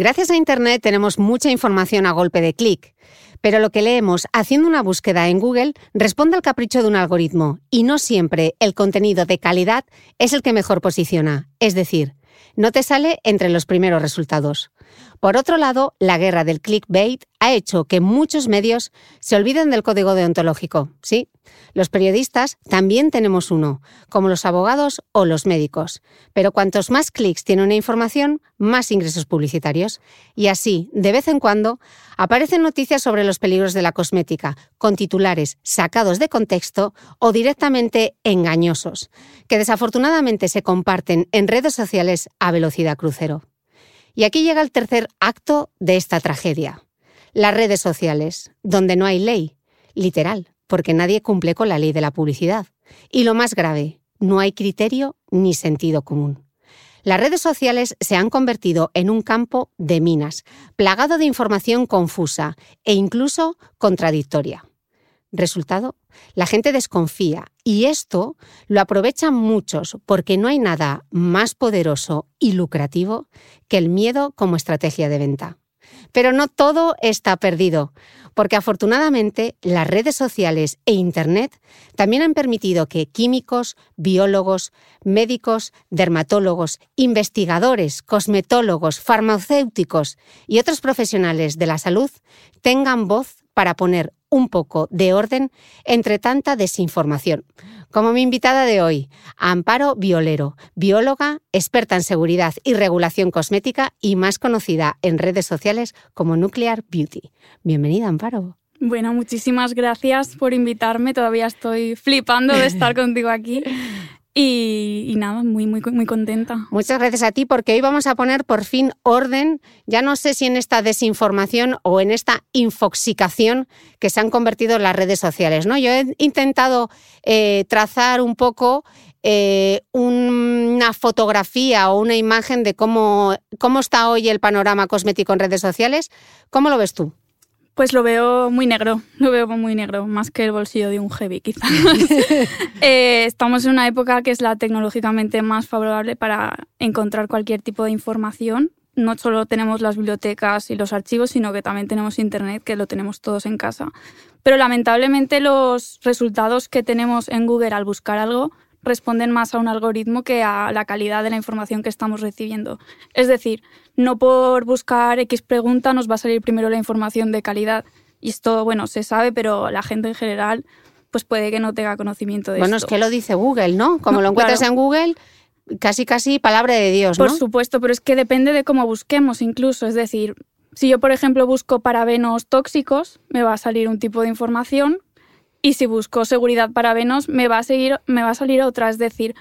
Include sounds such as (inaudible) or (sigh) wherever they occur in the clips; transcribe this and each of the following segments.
Gracias a Internet tenemos mucha información a golpe de clic, pero lo que leemos haciendo una búsqueda en Google responde al capricho de un algoritmo y no siempre el contenido de calidad es el que mejor posiciona, es decir, no te sale entre los primeros resultados. Por otro lado, la guerra del clickbait ha hecho que muchos medios se olviden del código deontológico. Sí, los periodistas también tenemos uno, como los abogados o los médicos. Pero cuantos más clics tiene una información, más ingresos publicitarios. Y así, de vez en cuando, aparecen noticias sobre los peligros de la cosmética, con titulares sacados de contexto o directamente engañosos, que desafortunadamente se comparten en redes sociales a velocidad crucero. Y aquí llega el tercer acto de esta tragedia. Las redes sociales, donde no hay ley, literal, porque nadie cumple con la ley de la publicidad. Y lo más grave, no hay criterio ni sentido común. Las redes sociales se han convertido en un campo de minas, plagado de información confusa e incluso contradictoria. Resultado, la gente desconfía y esto lo aprovechan muchos porque no hay nada más poderoso y lucrativo que el miedo como estrategia de venta. Pero no todo está perdido, porque afortunadamente las redes sociales e Internet también han permitido que químicos, biólogos, médicos, dermatólogos, investigadores, cosmetólogos, farmacéuticos y otros profesionales de la salud tengan voz para poner un poco de orden entre tanta desinformación. Como mi invitada de hoy, Amparo Violero, bióloga, experta en seguridad y regulación cosmética y más conocida en redes sociales como Nuclear Beauty. Bienvenida, Amparo. Bueno, muchísimas gracias por invitarme. Todavía estoy flipando de estar (laughs) contigo aquí. Y, nada, muy, muy, muy contenta. Muchas gracias a ti porque hoy vamos a poner por fin orden, ya no sé si en esta desinformación o en esta infoxicación que se han convertido las redes sociales. ¿no? Yo he intentado eh, trazar un poco eh, una fotografía o una imagen de cómo, cómo está hoy el panorama cosmético en redes sociales. ¿Cómo lo ves tú? Pues lo veo muy negro, lo veo muy negro, más que el bolsillo de un heavy quizás. (laughs) Eh, estamos en una época que es la tecnológicamente más favorable para encontrar cualquier tipo de información. No solo tenemos las bibliotecas y los archivos, sino que también tenemos Internet, que lo tenemos todos en casa. Pero lamentablemente los resultados que tenemos en Google al buscar algo responden más a un algoritmo que a la calidad de la información que estamos recibiendo. Es decir, no por buscar X pregunta nos va a salir primero la información de calidad. Y esto, bueno, se sabe, pero la gente en general pues puede que no tenga conocimiento de bueno, esto. Bueno, es que lo dice Google, ¿no? Como lo encuentras en Google, casi casi palabra de Dios, ¿no? Por supuesto, pero es que depende de cómo busquemos incluso. Es decir, si yo, por ejemplo, busco parabenos tóxicos, me va a salir un tipo de información y si busco seguridad parabenos, me va a, seguir, me va a salir otra. Es decir,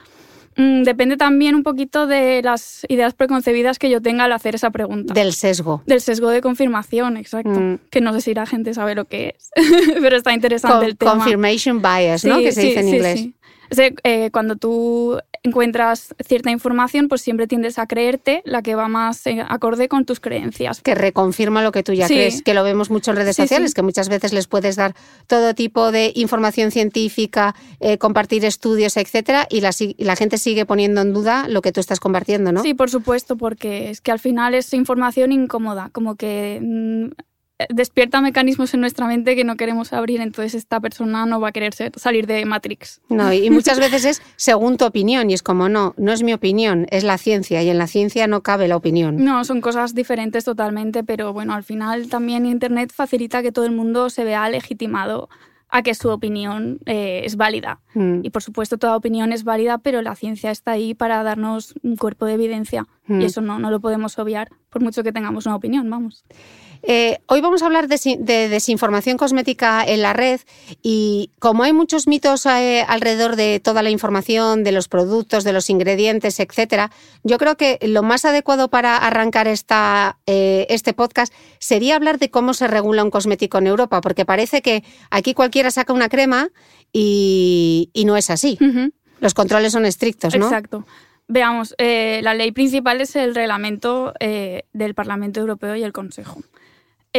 mm, depende también un poquito de las ideas preconcebidas que yo tenga al hacer esa pregunta. Del sesgo. Del sesgo de confirmación, exacto. Mm. Que no sé si la gente sabe lo que es, (laughs) pero está interesante el tema. Confirmation bias, ¿no? que se dice en inglés. Eh, cuando tú encuentras cierta información, pues siempre tiendes a creerte la que va más eh, acorde con tus creencias. Que reconfirma lo que tú ya crees, que lo vemos mucho en redes sociales, que muchas veces les puedes dar todo tipo de información científica, eh, compartir estudios, etcétera, y la, y la gente sigue poniendo en duda lo que tú estás compartiendo, ¿no? Sí, por supuesto, porque es que al final es información incómoda, como que mm, despierta mecanismos en nuestra mente que no queremos abrir, entonces esta persona no va a querer salir de Matrix. No, y muchas veces es según tu opinión, y es como, no, no es mi opinión, es la ciencia, y en la ciencia no cabe la opinión. No, son cosas diferentes totalmente, pero bueno, al final también Internet facilita que todo el mundo se vea legitimado a que su opinión eh, es válida. Mm. Y por supuesto toda opinión es válida, pero la ciencia está ahí para darnos un cuerpo de evidencia. Y mm. eso no, no lo podemos obviar, por mucho que tengamos una opinión, vamos. Eh, hoy vamos a hablar de, desinformación cosmética en la red y como hay muchos mitos eh, alrededor de toda la información, de los productos, de los ingredientes, etcétera, yo creo que lo más adecuado para arrancar esta, eh, este podcast sería hablar de cómo se regula un cosmético en Europa, porque parece que aquí cualquiera saca una crema y, no es así. Los controles son estrictos, ¿no? Exacto. Veamos, la ley principal es el reglamento del Parlamento Europeo y el Consejo.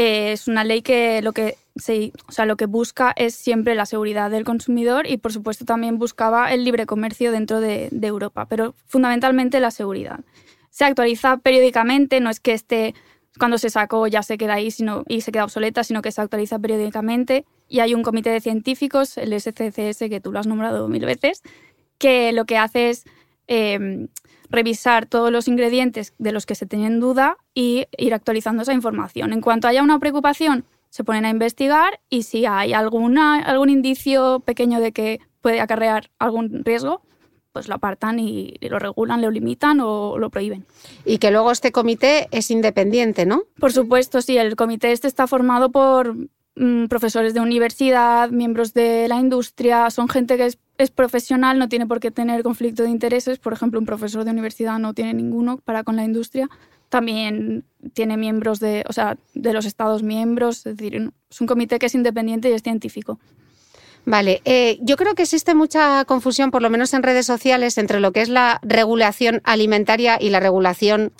Eh, es una ley que lo que, se, o sea, lo que busca es siempre la seguridad del consumidor y, por supuesto, también buscaba el libre comercio dentro de, Europa, pero fundamentalmente la seguridad. Se actualiza periódicamente, no es que esté cuando se sacó ya se queda ahí sino, y se queda obsoleta, sino que se actualiza periódicamente y hay un comité de científicos, el SCCS, que tú lo has nombrado mil veces, que lo que hace es eh, revisar todos los ingredientes de los que se tenían duda y ir actualizando esa información. En cuanto haya una preocupación, se ponen a investigar y si hay alguna, algún indicio pequeño de que puede acarrear algún riesgo, pues lo apartan y lo regulan, lo limitan o lo prohíben. Y que luego este comité es independiente, ¿no? Por supuesto, sí. El comité este está formado por mm, profesores de universidad, miembros de la industria, son gente que es es profesional, no tiene por qué tener conflicto de intereses. Por ejemplo, un profesor de universidad no tiene ninguno para con la industria. También tiene miembros de, o sea, de los Estados miembros. Es decir, es un comité que es independiente y es científico. Vale, eh, yo creo que existe mucha confusión, por lo menos en redes sociales, entre lo que es la regulación alimentaria y la regulación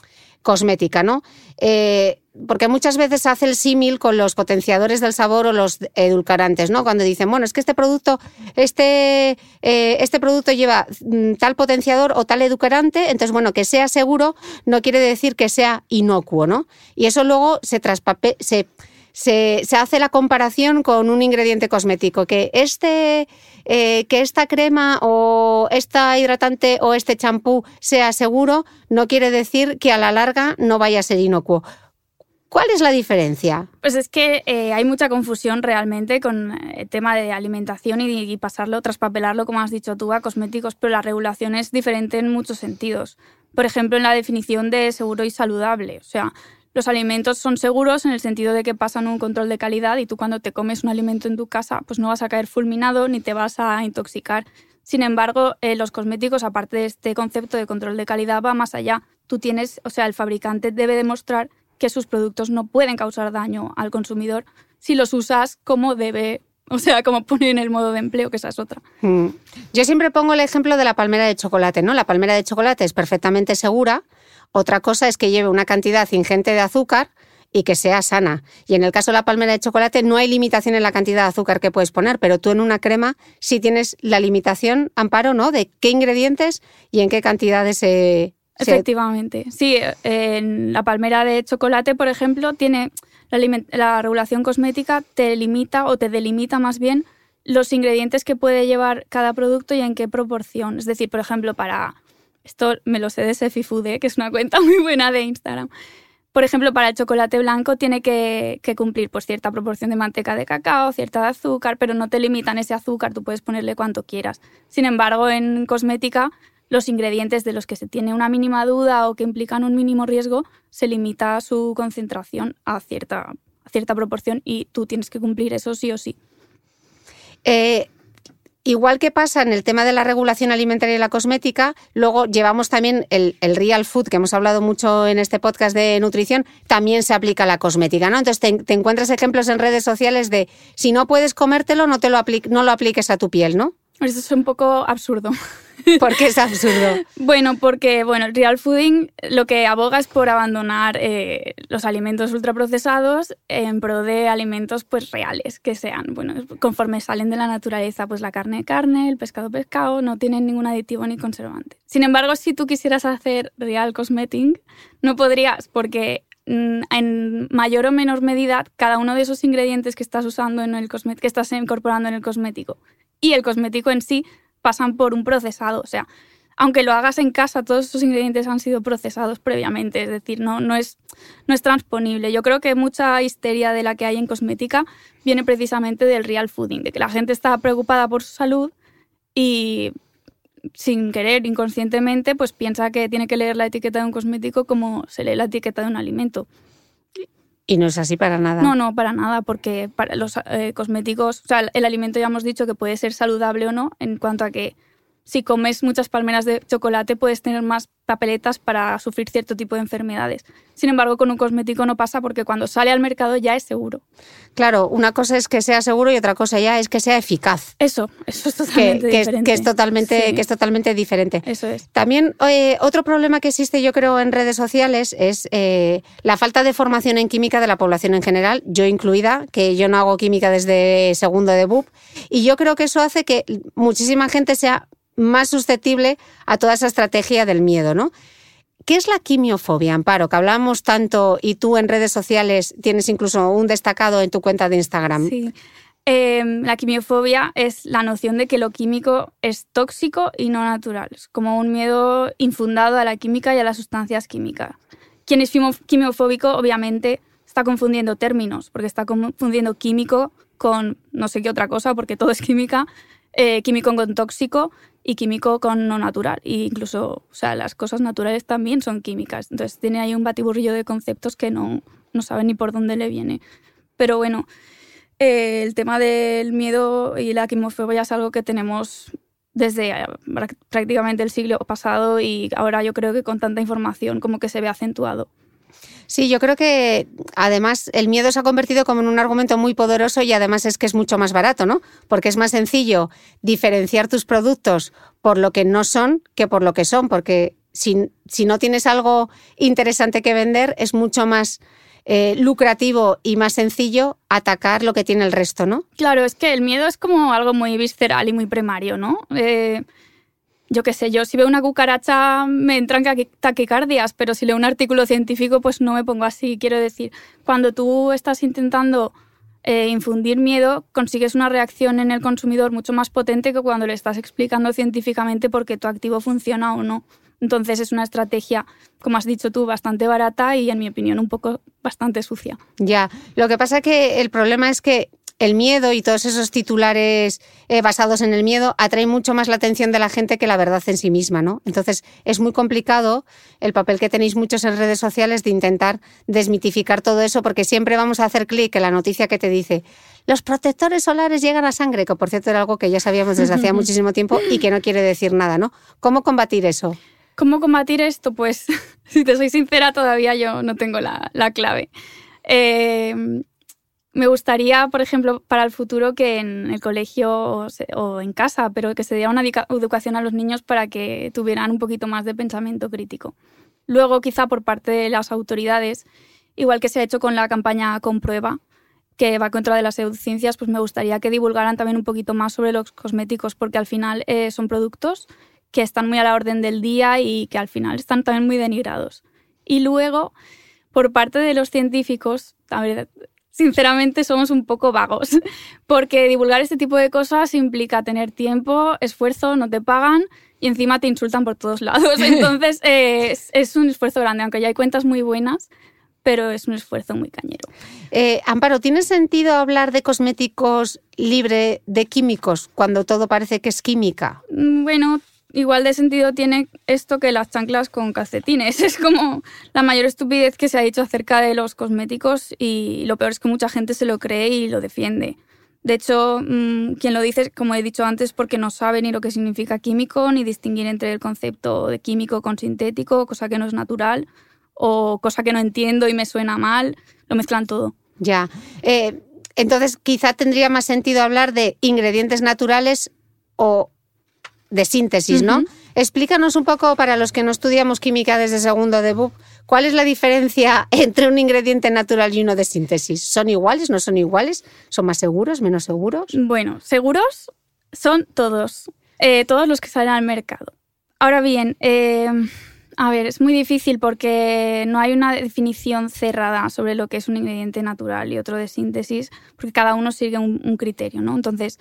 cosmética, ¿no? Eh, porque muchas veces hace el símil con los potenciadores del sabor o los edulcorantes, ¿no? Cuando dicen, bueno, es que este producto, este, eh, este producto lleva mm, tal potenciador o tal edulcorante, entonces, bueno, que sea seguro no quiere decir que sea inocuo, ¿no? Y eso luego se traspape, se, hace la comparación con un ingrediente cosmético, que, este, eh, que esta crema o esta hidratante o este champú sea seguro, no quiere decir que a la larga no vaya a ser inocuo. ¿Cuál es la diferencia? Pues es que eh, hay mucha confusión realmente con el tema de alimentación y, y, pasarlo, traspapelarlo, como has dicho tú, a cosméticos, pero la regulación es diferente en muchos sentidos. Por ejemplo, en la definición de seguro y saludable. O sea, los alimentos son seguros en el sentido de que pasan un control de calidad y tú cuando te comes un alimento en tu casa pues no vas a caer fulminado ni te vas a intoxicar. Sin embargo, eh, los cosméticos, aparte de este concepto de control de calidad, va más allá. Tú tienes, o sea, el fabricante debe demostrar que sus productos no pueden causar daño al consumidor si los usas como debe o sea, como pone en el modo de empleo, que esa es otra. Mm. Yo siempre pongo el ejemplo de la palmera de chocolate, ¿no? La palmera de chocolate es perfectamente segura, otra cosa es que lleve una cantidad ingente de azúcar y que sea sana. Y en el caso de la palmera de chocolate no hay limitación en la cantidad de azúcar que puedes poner, pero tú en una crema sí tienes la limitación, Amparo, ¿no? De qué ingredientes y en qué cantidades se... Efectivamente. Sí, en la palmera de chocolate, por ejemplo, tiene la, la regulación cosmética te limita o te delimita más bien los ingredientes que puede llevar cada producto y en qué proporción. Es decir, por ejemplo, para... Esto me lo sé de Sefi Food, ¿eh? que es una cuenta (laughs) muy buena de Instagram. Por ejemplo, para el chocolate blanco tiene que, cumplir pues, cierta proporción de manteca de cacao, cierta de azúcar, pero no te limitan ese azúcar, tú puedes ponerle cuanto quieras. Sin embargo, en cosmética, los ingredientes de los que se tiene una mínima duda o que implican un mínimo riesgo, se limita su concentración a cierta, a cierta proporción y tú tienes que cumplir eso sí o sí. Eh, Igual que pasa en el tema de la regulación alimentaria y la cosmética, luego llevamos también el, real food, que hemos hablado mucho en este podcast de nutrición, también se aplica a la cosmética, ¿no? Entonces te, encuentras ejemplos en redes sociales de si no puedes comértelo, no, te lo, no lo apliques a tu piel, ¿no? Eso es un poco absurdo. (laughs) ¿Por qué es absurdo? bueno, porque bueno, el real fooding lo que aboga es por abandonar eh, los alimentos ultraprocesados en pro de alimentos pues reales, que sean, bueno, conforme salen de la naturaleza, pues la carne carne, el pescado pescado, no tienen ningún aditivo ni conservante. Sin embargo, si tú quisieras hacer real cosmetic, no podrías porque mm, en mayor o menor medida cada uno de esos ingredientes que estás usando en el que estás incorporando en el cosmético y el cosmético en sí pasan por un procesado. O sea, aunque lo hagas en casa, todos esos ingredientes han sido procesados previamente, es decir, no, no, es, no es transponible. Yo creo que mucha histeria de la que hay en cosmética viene precisamente del real fooding, de que la gente está preocupada por su salud y sin querer, inconscientemente, pues piensa que tiene que leer la etiqueta de un cosmético como se lee la etiqueta de un alimento. Y no es así para nada. No, no, para nada, porque para los eh, cosméticos, o sea, el alimento ya hemos dicho que puede ser saludable o no, en cuanto a que si comes muchas palmeras de chocolate puedes tener más papeletas para sufrir cierto tipo de enfermedades. Sin embargo, con un cosmético no pasa porque cuando sale al mercado ya es seguro. Claro, una cosa es que sea seguro y otra cosa ya es que sea eficaz. Eso, eso es totalmente diferente. Que es, totalmente, que es totalmente diferente. Eso es. También eh, otro problema que existe, yo creo, en redes sociales es eh, la falta de formación en química de la población en general, yo incluida, que yo no hago química desde segundo de BUP, y yo creo que eso hace que muchísima gente sea más susceptible a toda esa estrategia del miedo, ¿no? ¿Qué es la quimiofobia, Amparo? Que hablamos tanto y tú en redes sociales tienes incluso un destacado en tu cuenta de Instagram. Sí. Em, la quimiofobia es la noción de que lo químico es tóxico y no natural. Es como un miedo infundado a la química y a las sustancias químicas. Quien es quimiofóbico, obviamente, está confundiendo términos, porque está confundiendo químico con no sé qué otra cosa, porque todo es química, eh, químico con tóxico y químico con no natural. E incluso, o sea, las cosas naturales también son químicas. Entonces tiene ahí un batiburrillo de conceptos que no, no sabe ni por dónde le viene. Pero bueno, eh, el tema del miedo y la quimofobia es algo que tenemos desde eh, prácticamente el siglo pasado y ahora yo creo que con tanta información como que se ve acentuado. Sí, yo creo que además el miedo se ha convertido como en un argumento muy poderoso y además es que es mucho más barato, ¿no? Porque es más sencillo diferenciar tus productos por lo que no son que por lo que son, porque si, si no tienes algo interesante que vender es mucho más eh, lucrativo y más sencillo atacar lo que tiene el resto, ¿no? Claro, es que el miedo es como algo muy visceral y muy primario, ¿no? Eh, yo qué sé, yo si veo una cucaracha me entran taquicardias, pero si leo un artículo científico pues no me pongo así. Quiero decir, cuando tú estás intentando eh, infundir miedo, consigues una reacción en el consumidor mucho más potente que cuando le estás explicando científicamente por qué tu activo funciona o no. Entonces es una estrategia, como has dicho tú, bastante barata y en mi opinión un poco bastante sucia. Ya, lo que pasa que el problema es que el miedo y todos esos titulares eh, basados en el miedo atraen mucho más la atención de la gente que la verdad en sí misma, ¿no? Entonces es muy complicado el papel que tenéis muchos en redes sociales de intentar desmitificar todo eso, porque siempre vamos a hacer clic en la noticia que te dice los protectores solares llegan a sangre, que por cierto era algo que ya sabíamos desde hacía (laughs) muchísimo tiempo y que no quiere decir nada, ¿no? ¿Cómo combatir eso? ¿Cómo combatir esto? Pues, (laughs) si te soy sincera, todavía yo no tengo la, la clave. Eh, me gustaría, por ejemplo, para el futuro que en el colegio o en casa, pero que se diera una educación a los niños para que tuvieran un poquito más de pensamiento crítico. Luego, quizá por parte de las autoridades, igual que se ha hecho con la campaña Comprueba, que va contra de las pseudociencias, pues me gustaría que divulgaran también un poquito más sobre los cosméticos, porque al final eh, son productos que están muy a la orden del día y que al final están también muy denigrados. Y luego, por parte de los científicos, a ver, sinceramente somos un poco vagos, (laughs) porque divulgar este tipo de cosas implica tener tiempo, esfuerzo, no te pagan y encima te insultan por todos lados. (laughs) Entonces eh, es, un esfuerzo grande, aunque ya hay cuentas muy buenas, pero es un esfuerzo muy cañero. Eh, Amparo, ¿tiene sentido hablar de cosméticos libre de químicos cuando todo parece que es química? Mm, bueno, igual de sentido tiene esto que las chanclas con calcetines. (laughs) Es como la mayor estupidez que se ha dicho acerca de los cosméticos y lo peor es que mucha gente se lo cree y lo defiende. De hecho, mm, quien lo dice, como he dicho antes, porque no sabe ni lo que significa químico, ni distinguir entre el concepto de químico con sintético, cosa que no es natural, o cosa que no entiendo y me suena mal, lo mezclan todo. Ya. Eh, entonces, quizá tendría más sentido hablar de ingredientes naturales o de síntesis, ¿no? Explícanos un poco para los que no estudiamos química desde segundo de BUP, ¿cuál es la diferencia (laughs) entre un ingrediente natural y uno de síntesis? ¿Son iguales? ¿No son iguales? ¿Son más seguros? ¿Menos seguros? Bueno, seguros son todos, eh, todos los que salen al mercado. Ahora bien, eh, a ver, es muy difícil porque no hay una definición cerrada sobre lo que es un ingrediente natural y otro de síntesis, porque cada uno sigue un, un criterio, ¿no? Entonces,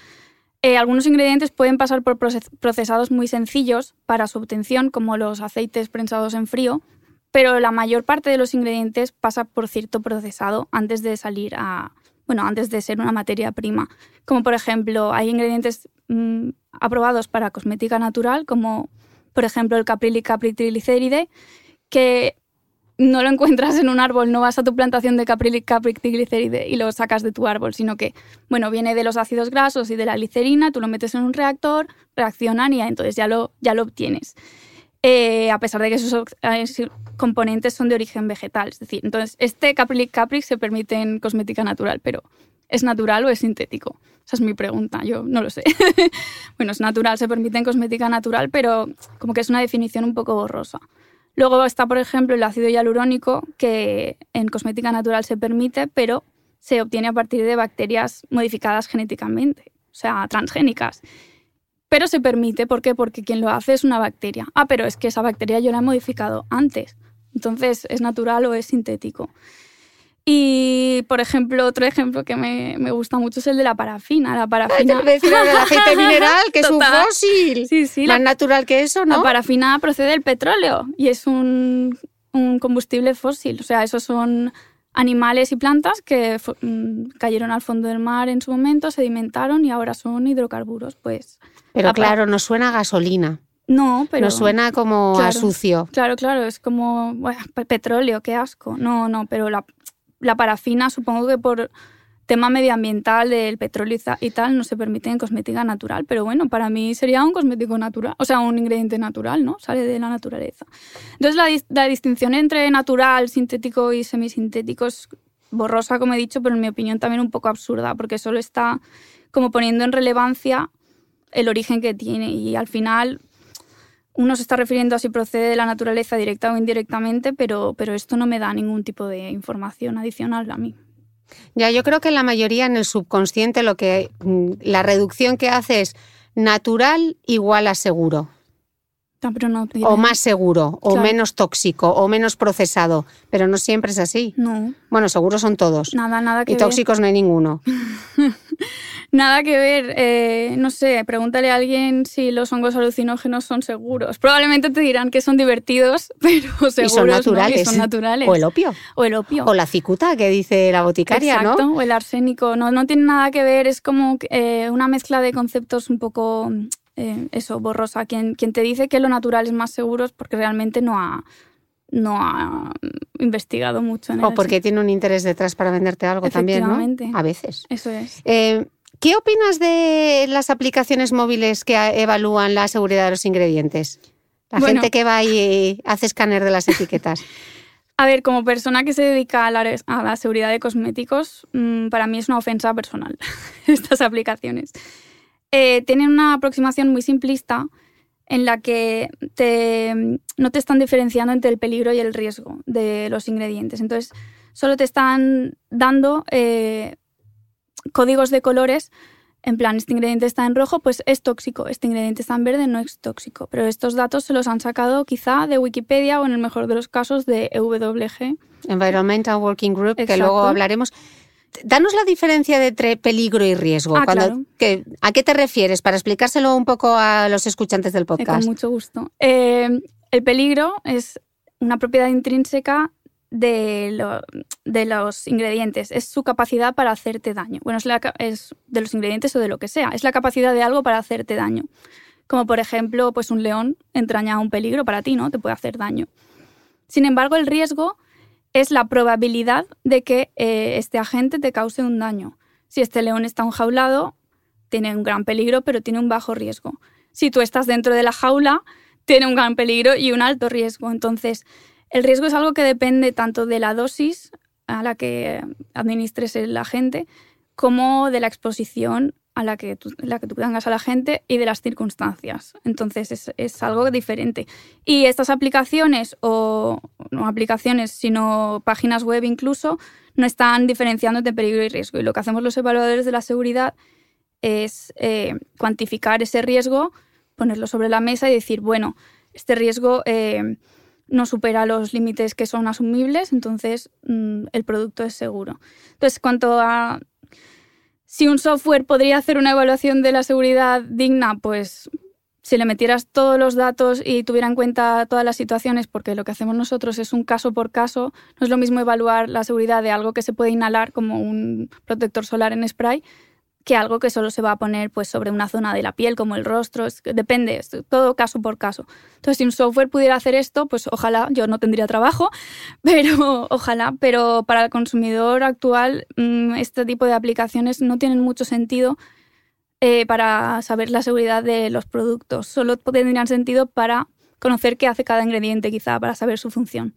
eh, algunos ingredientes pueden pasar por procesados muy sencillos para su obtención, como los aceites prensados en frío, pero la mayor parte de los ingredientes pasa por cierto procesado antes de salir a, bueno, antes de ser una materia prima. Como por ejemplo, hay ingredientes mm, aprobados para cosmética natural, como por ejemplo el capril y capritrigliceride, que no lo encuentras en un árbol, no vas a tu plantación de capril y lo sacas de tu árbol, sino que, bueno, viene de los ácidos grasos y de la glicerina, tú lo metes en un reactor, reaccionan y entonces ya lo, ya lo obtienes. Eh, a pesar de que eh, componentes son de origen vegetal. Es decir, entonces, este capril y se permite en cosmética natural, pero ¿es natural o es sintético? Esa es mi pregunta, yo no lo sé. (laughs) bueno, es natural, se permite en cosmética natural, pero como que es una definición un poco borrosa. Luego está, por ejemplo, el ácido hialurónico, que en cosmética natural se permite, pero se obtiene a partir de bacterias modificadas genéticamente, o sea, transgénicas. Pero se permite, ¿por qué? Porque quien lo hace es una bacteria. Ah, pero es que esa bacteria yo la he modificado antes. Entonces, ¿es natural o es sintético? Y, por ejemplo, otro ejemplo que me, me, gusta mucho es el de la parafina. La parafina... el aceite (laughs) mineral, que es un fósil. Sí, sí. Más natural que eso, ¿no? La parafina procede del petróleo y es un, un combustible fósil. O sea, esos son animales y plantas que mm, cayeron al fondo del mar en su momento, sedimentaron y ahora son hidrocarburos. Pues, pero claro, no suena a gasolina. No, pero. Nos suena como a sucio. Claro, claro, es como petróleo, qué asco. No, no, pero la, la parafina, supongo que por tema medioambiental del petróleo y tal, no se permite en cosmética natural. Pero bueno, para mí sería un cosmético natural, o sea, un ingrediente natural, ¿no? Sale de la naturaleza. Entonces, la, distinción entre natural, sintético y semisintético es borrosa, como he dicho, pero en mi opinión también un poco absurda, porque solo está como poniendo en relevancia el origen que tiene y al final uno se está refiriendo a si procede de la naturaleza directa o indirectamente, pero, pero esto no me da ningún tipo de información adicional a mí. Ya, yo creo que la mayoría en el subconsciente lo que mm, la reducción que hace es natural igual a seguro. O más seguro, o menos tóxico, o menos procesado. Pero no siempre es así. No. Bueno, seguros son todos. Nada, nada que Y tóxicos no hay ninguno. (laughs) Nada que ver, eh, no sé, pregúntale a alguien si los hongos alucinógenos son seguros. Probablemente te dirán que son divertidos, (laughs) pero seguros son naturales. son naturales. O el opio. O el opio. O la cicuta que dice la boticaria, Exacto, o el arsénico. No, no tiene nada que ver, es como eh, una mezcla de conceptos un poco, eh, eso, borrosa. Quien, quien te dice que lo natural es más seguro es porque realmente no ha, no ha investigado mucho en O porque tiene un interés detrás para venderte algo también, ¿no? A veces. Eso es. ¿Qué opinas de las aplicaciones móviles que evalúan la seguridad de los ingredientes? La gente que va y hace escáner de las etiquetas. (laughs) (laughs) A ver, como persona que se dedica a la, seguridad de cosméticos, mm, para mí es una ofensa personal (laughs) estas aplicaciones. Eh, tienen una aproximación muy simplista en la que no te están diferenciando entre el peligro y el riesgo de los ingredientes. Entonces, solo te están dando eh, códigos de colores, en plan, este ingrediente está en rojo, pues es tóxico, este ingrediente está en verde, no es tóxico. Pero estos datos se los han sacado quizá de Wikipedia o en el mejor de los casos de EWG. Environmental Working Group, que luego hablaremos. Danos la diferencia entre peligro y riesgo. Ah, Cuando- claro. que- ¿A qué te refieres? Para explicárselo un poco a los escuchantes del Eh, Con podcast. mucho gusto. Eh, el peligro es una propiedad intrínseca de, lo- de los ingredientes. Es su capacidad para hacerte daño. Bueno, es, la es de los ingredientes o de lo que sea. Es la capacidad de algo para hacerte daño. Como por ejemplo, pues un león entraña un peligro para ti, ¿no? Te puede hacer daño. Sin embargo, el riesgo es la probabilidad de que eh, este agente te cause un daño. Si este león está enjaulado, tiene un gran peligro, pero tiene un bajo riesgo. Si tú estás dentro de la jaula, tiene un gran peligro y un alto riesgo. Entonces, el riesgo es algo que depende tanto de la dosis a la que administres el agente, como de la exposición a la que tú, la que tú tengas a la gente y de las circunstancias. Entonces es, es algo diferente. Y estas aplicaciones, o no aplicaciones, sino páginas web incluso, no están diferenciando entre peligro y riesgo. Y lo que hacemos los evaluadores de la seguridad es eh, cuantificar ese riesgo, ponerlo sobre la mesa y decir, bueno, este riesgo eh, no supera los límites que son asumibles, entonces mm, el producto es seguro. Entonces, cuanto a si un software podría hacer una evaluación de la seguridad digna, pues si le metieras todos los datos y tuviera en cuenta todas las situaciones, porque lo que hacemos nosotros es un caso por caso, no es lo mismo evaluar la seguridad de algo que se puede inhalar como un protector solar en spray que algo que solo se va a poner pues sobre una zona de la piel como el rostro, es depende, es todo caso por caso. Entonces, si un software pudiera hacer esto, pues ojalá, yo no tendría trabajo, (laughs) pero ojalá, pero para el consumidor actual mm, este tipo de aplicaciones no tienen mucho sentido eh, para saber la seguridad de los productos, solo tendrían sentido para conocer qué hace cada ingrediente quizá, para saber su función.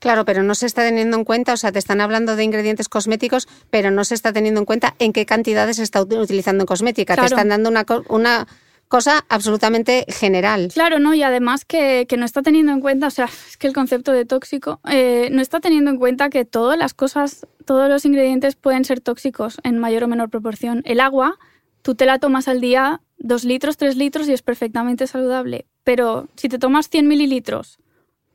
Claro, pero no se está teniendo en cuenta, o sea, te están hablando de ingredientes cosméticos, pero no se está teniendo en cuenta en qué cantidades se está ut- utilizando en cosmética. Te están dando una, una cosa absolutamente general. Claro, ¿no? Y además que, que no está teniendo en cuenta, o sea, es que el concepto de tóxico, eh, no está teniendo en cuenta que todas las cosas, todos los ingredientes pueden ser tóxicos en mayor o menor proporción. El agua, tú te la tomas al día dos litros, tres litros y es perfectamente saludable. Pero si te tomas 100 mililitros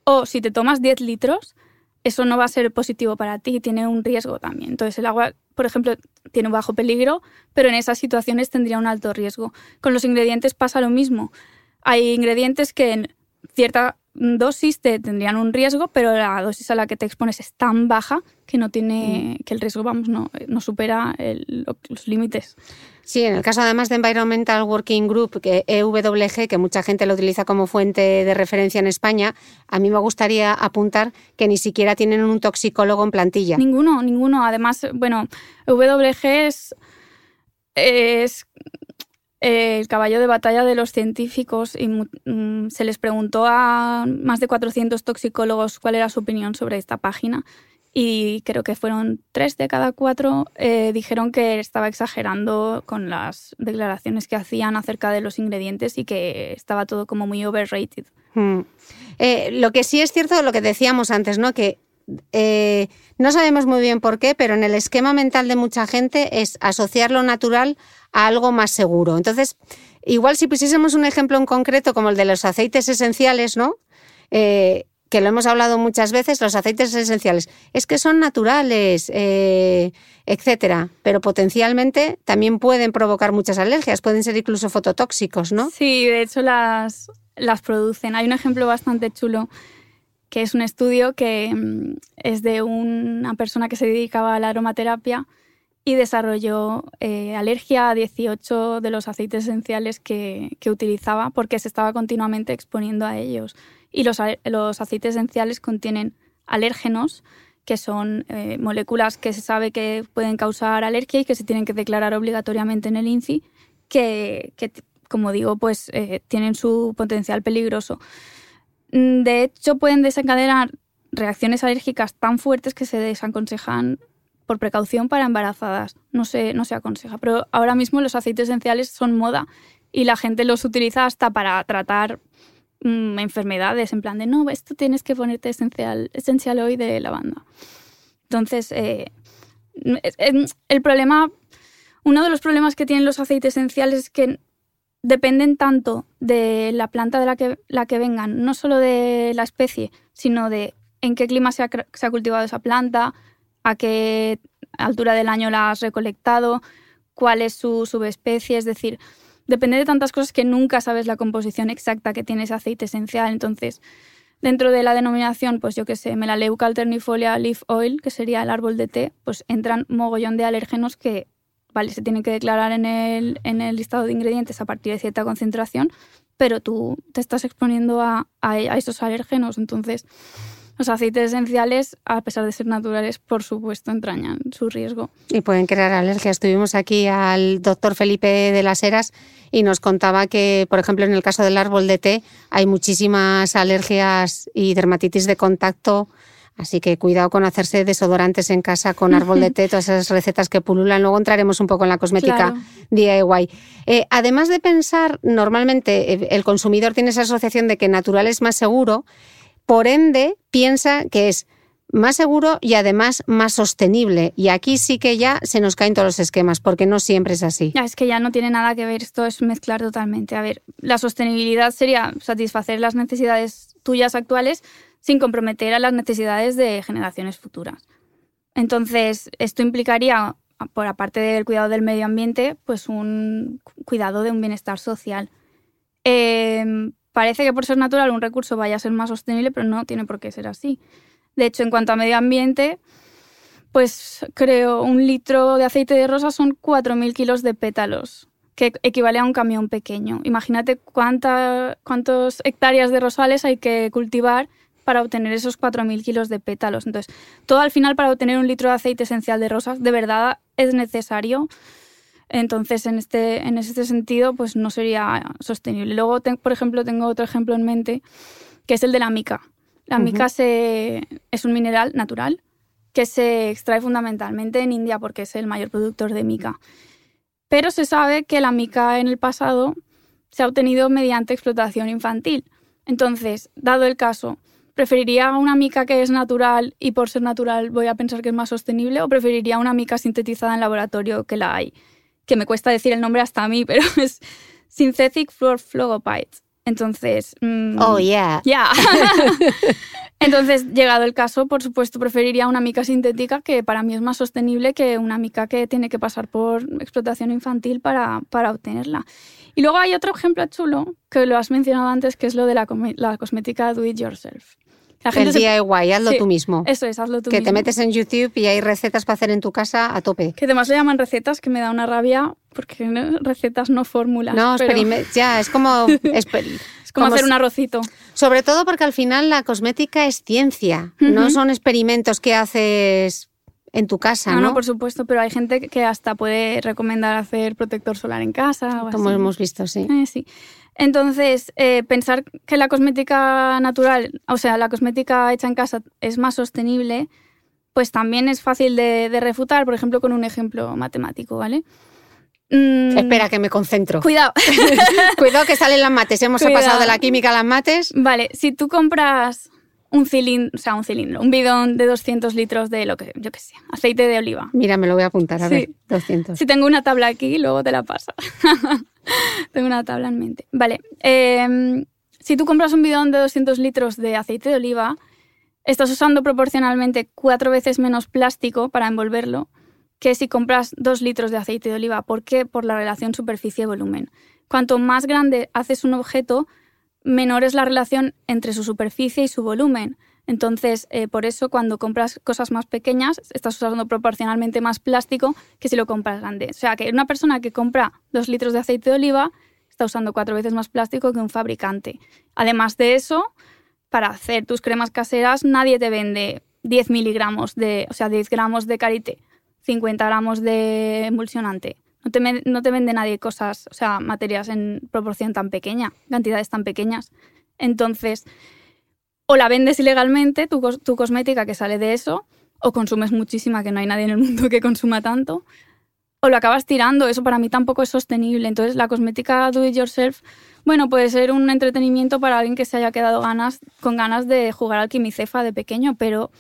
o si te tomas 10 litros, eso no va a ser positivo para ti, tiene un riesgo también. Entonces el agua, por ejemplo, tiene un bajo peligro, pero en esas situaciones tendría un alto riesgo. Con los ingredientes pasa lo mismo. Hay ingredientes que en cierta dosis te tendrían un riesgo, pero la dosis a la que te expones es tan baja que no tiene, que el riesgo, vamos, no, no supera el- los límites. Sí, en el caso además de Environmental Working Group, que EWG, que mucha gente lo utiliza como fuente de referencia en España, a mí me gustaría apuntar que ni siquiera tienen un toxicólogo en plantilla. Ninguno, ninguno. Además, bueno, WG es, es eh, el caballo de batalla de los científicos y mm, se les preguntó a más de 400 toxicólogos cuál era su opinión sobre esta página y creo que fueron tres de cada cuatro eh, dijeron que estaba exagerando con las declaraciones que hacían acerca de los ingredientes y que estaba todo como muy overrated. Mm. Eh, lo que sí es cierto, lo que decíamos antes, ¿no? Que eh, no sabemos muy bien por qué, pero en el esquema mental de mucha gente es asociar lo natural a algo más seguro. Entonces, igual si pusiésemos un ejemplo en concreto como el de los aceites esenciales, ¿no? Eh, que lo hemos hablado muchas veces, los aceites esenciales, es que son naturales, eh, etcétera, pero potencialmente también pueden provocar muchas alergias, pueden ser incluso fototóxicos, ¿no? Sí, de hecho las, las producen. Hay un ejemplo bastante chulo que es un estudio que mm, es de una persona que se dedicaba a la aromaterapia y desarrolló eh, alergia a 18 de los aceites esenciales que, que utilizaba porque se estaba continuamente exponiendo a ellos. Y los, los aceites esenciales contienen alérgenos, que son eh, moléculas que se sabe que pueden causar alergia y que se tienen que declarar obligatoriamente en el INCI, que, que, como digo, pues eh, tienen su potencial peligroso. Mm, De hecho, pueden desencadenar reacciones alérgicas tan fuertes que se desaconsejan por precaución para embarazadas. No se, no se aconseja. Pero ahora mismo los aceites esenciales son moda y la gente los utiliza hasta para tratar mm, enfermedades. En plan de, no, esto tienes que ponerte esencial, esencial hoy de lavanda. Entonces, eh, el problema, uno de los problemas que tienen los aceites esenciales es que dependen tanto de la planta de la que, la que vengan, no solo de la especie, sino de en qué clima se ha, cultivado esa planta, a qué altura del año la has recolectado, cuál es su subespecie, es decir, depende de tantas cosas que nunca sabes la composición exacta que tiene ese aceite esencial. Entonces, dentro de la denominación, pues yo qué sé, Melaleuca alternifolia leaf oil, que sería el árbol de té, pues entran mogollón de alérgenos que, vale, se tienen que declarar en el, en el listado de ingredientes a partir de cierta concentración, pero tú te estás exponiendo a, a esos alérgenos. Entonces, los aceites esenciales, a pesar de ser naturales, por supuesto, entrañan su riesgo. Y pueden crear alergias. Tuvimos aquí al doctor Felipe de las Heras y nos contaba que, por ejemplo, en el caso del árbol de té, hay muchísimas alergias y dermatitis de contacto. Así que cuidado con hacerse desodorantes en casa con árbol de (laughs) té, todas esas recetas que pululan. Luego entraremos un poco en la cosmética DIY. Eh, además de pensar, normalmente eh, el consumidor tiene esa asociación de que natural es más seguro por ende, piensa que es más seguro y además más sostenible. Y aquí sí que ya se nos caen todos los esquemas, porque no siempre es así. Ya, es que ya no tiene nada que ver, esto es mezclar totalmente. A ver, la sostenibilidad sería satisfacer las necesidades tuyas actuales sin comprometer a las necesidades de generaciones futuras. Entonces, esto implicaría, por aparte del cuidado del medio ambiente, pues un cuidado de un bienestar social. Eh, parece que por ser natural un recurso vaya a ser más sostenible, pero no tiene por qué ser así. De hecho, en cuanto a medio ambiente, pues creo un litro de aceite de rosa son 4.000 kilos de pétalos, que equivale a un camión pequeño. Imagínate cuántas hectáreas de rosales hay que cultivar para obtener esos 4.000 kilos de pétalos. Entonces, todo al final para obtener un litro de aceite esencial de rosas, de verdad es necesario entonces, en este, en este sentido, pues no sería sostenible. Luego, por ejemplo, tengo otro ejemplo en mente, que es el de la mica. La mica es un mineral natural que se extrae fundamentalmente en India porque es el mayor productor de mica. Pero se sabe que la mica en el pasado se ha obtenido mediante explotación infantil. Entonces, dado el caso, ¿preferiría una mica que es natural y por ser natural voy a pensar que es más sostenible o preferiría una mica sintetizada en laboratorio que la hay? que me cuesta decir el nombre hasta a mí, (laughs) pero es Synthetic Fluor Entonces. Mm, oh, yeah. Yeah. (laughs) Entonces, llegado el caso, por supuesto, preferiría una mica sintética que para mí es más sostenible que una mica que tiene que pasar por explotación infantil para, para obtenerla. Y luego hay otro ejemplo chulo que lo has mencionado antes, que es lo de la, la cosmética do it yourself. El DIY, hazlo tú mismo. Eso es, hazlo tú que mismo. Que te metes en YouTube y hay recetas para hacer en tu casa a tope. Que además le llaman recetas, que me da una rabia, porque recetas no fórmulas. No, (laughs) ya, es como... es, como, hacer un arrocito. Sobre todo porque al final la cosmética es ciencia, no son experimentos que haces en tu casa, ¿no? No, por supuesto, pero hay gente que hasta puede recomendar hacer protector solar en casa. Como hemos visto, sí. Eh, sí. Entonces, eh, pensar que la cosmética natural, o sea, la cosmética hecha en casa es más sostenible, pues también es fácil de, refutar, por ejemplo, con un ejemplo matemático, ¿vale? Mm, Espera, que me concentro. Cuidado. (laughs) Cuidado que salen las mates. Hemos pasado de la química a las mates. Vale, si tú compras un cilindro, o sea, un cilindro, un bidón de 200 litros de lo que, yo que sé, aceite de oliva. Mira, me lo voy a apuntar, a ver, 200. Si tengo una tabla aquí, luego te la paso. (laughs) tengo una tabla en mente. Vale, em, si tú compras un bidón de 200 litros de aceite de oliva, estás usando proporcionalmente cuatro veces menos plástico para envolverlo que si compras dos litros de aceite de oliva. ¿Por qué? Por la relación superficie-volumen. Cuanto más grande haces un objeto, menor es la relación entre su superficie y su volumen. Entonces, eh, por eso cuando compras cosas más pequeñas, estás usando proporcionalmente más plástico que si lo compras grande. O sea, que una persona que compra dos litros de aceite de oliva está usando cuatro veces más plástico que un fabricante. Además de eso, para hacer tus cremas caseras, nadie te vende 10 miligramos de, o sea, 10 gramos de karité, 50 gramos de emulsionante. No te, no te vende nadie cosas, o sea, materias en proporción tan pequeña, cantidades tan pequeñas. Entonces, o la vendes ilegalmente, tu, tu cosmética que sale de eso, o consumes muchísima, que no hay nadie en el mundo que consuma tanto, o lo acabas tirando. Eso para mí tampoco es sostenible. Entonces, la cosmética do it yourself, bueno, puede ser un entretenimiento para alguien que se haya quedado ganas, con ganas de jugar al quimicefa de pequeño, pero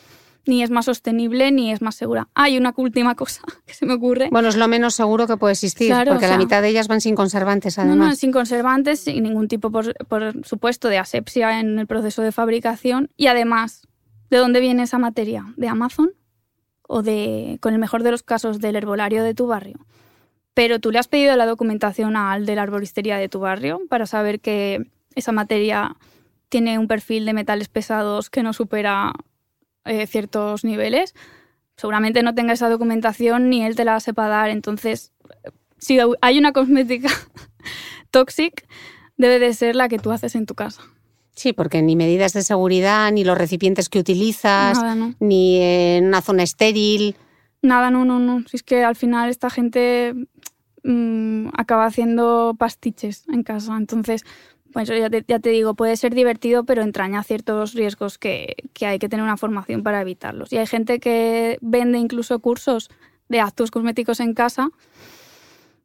ni es más sostenible ni es más segura. Hay una última cosa (laughs) que se me ocurre. Bueno, es lo menos seguro que puede existir, porque la mitad de ellas van sin conservantes, además. No, no, sin conservantes, sin ningún tipo, por, por supuesto, de asepsia en el proceso de fabricación. Y además, ¿de dónde viene esa materia? ¿De Amazon? o de, con el mejor de los casos, del herbolario de tu barrio, pero tú le has pedido la documentación al de la arboristería de tu barrio para saber que esa materia tiene un perfil de metales pesados que no supera eh, ciertos niveles, seguramente no tenga esa documentación ni él te la sepa dar. Entonces, si hay una cosmética (laughs) tóxica, debe de ser la que tú haces en tu casa. Sí, porque ni medidas de seguridad, ni los recipientes que utilizas, ni en una zona estéril. Nada, no, no, no. Si es que al final esta gente mm, acaba haciendo pastiches en casa. Entonces, pues ya te, ya te, digo, puede ser divertido, pero entraña ciertos riesgos que, que, hay que tener una formación para evitarlos. Y hay gente que vende incluso cursos de actos cosméticos en casa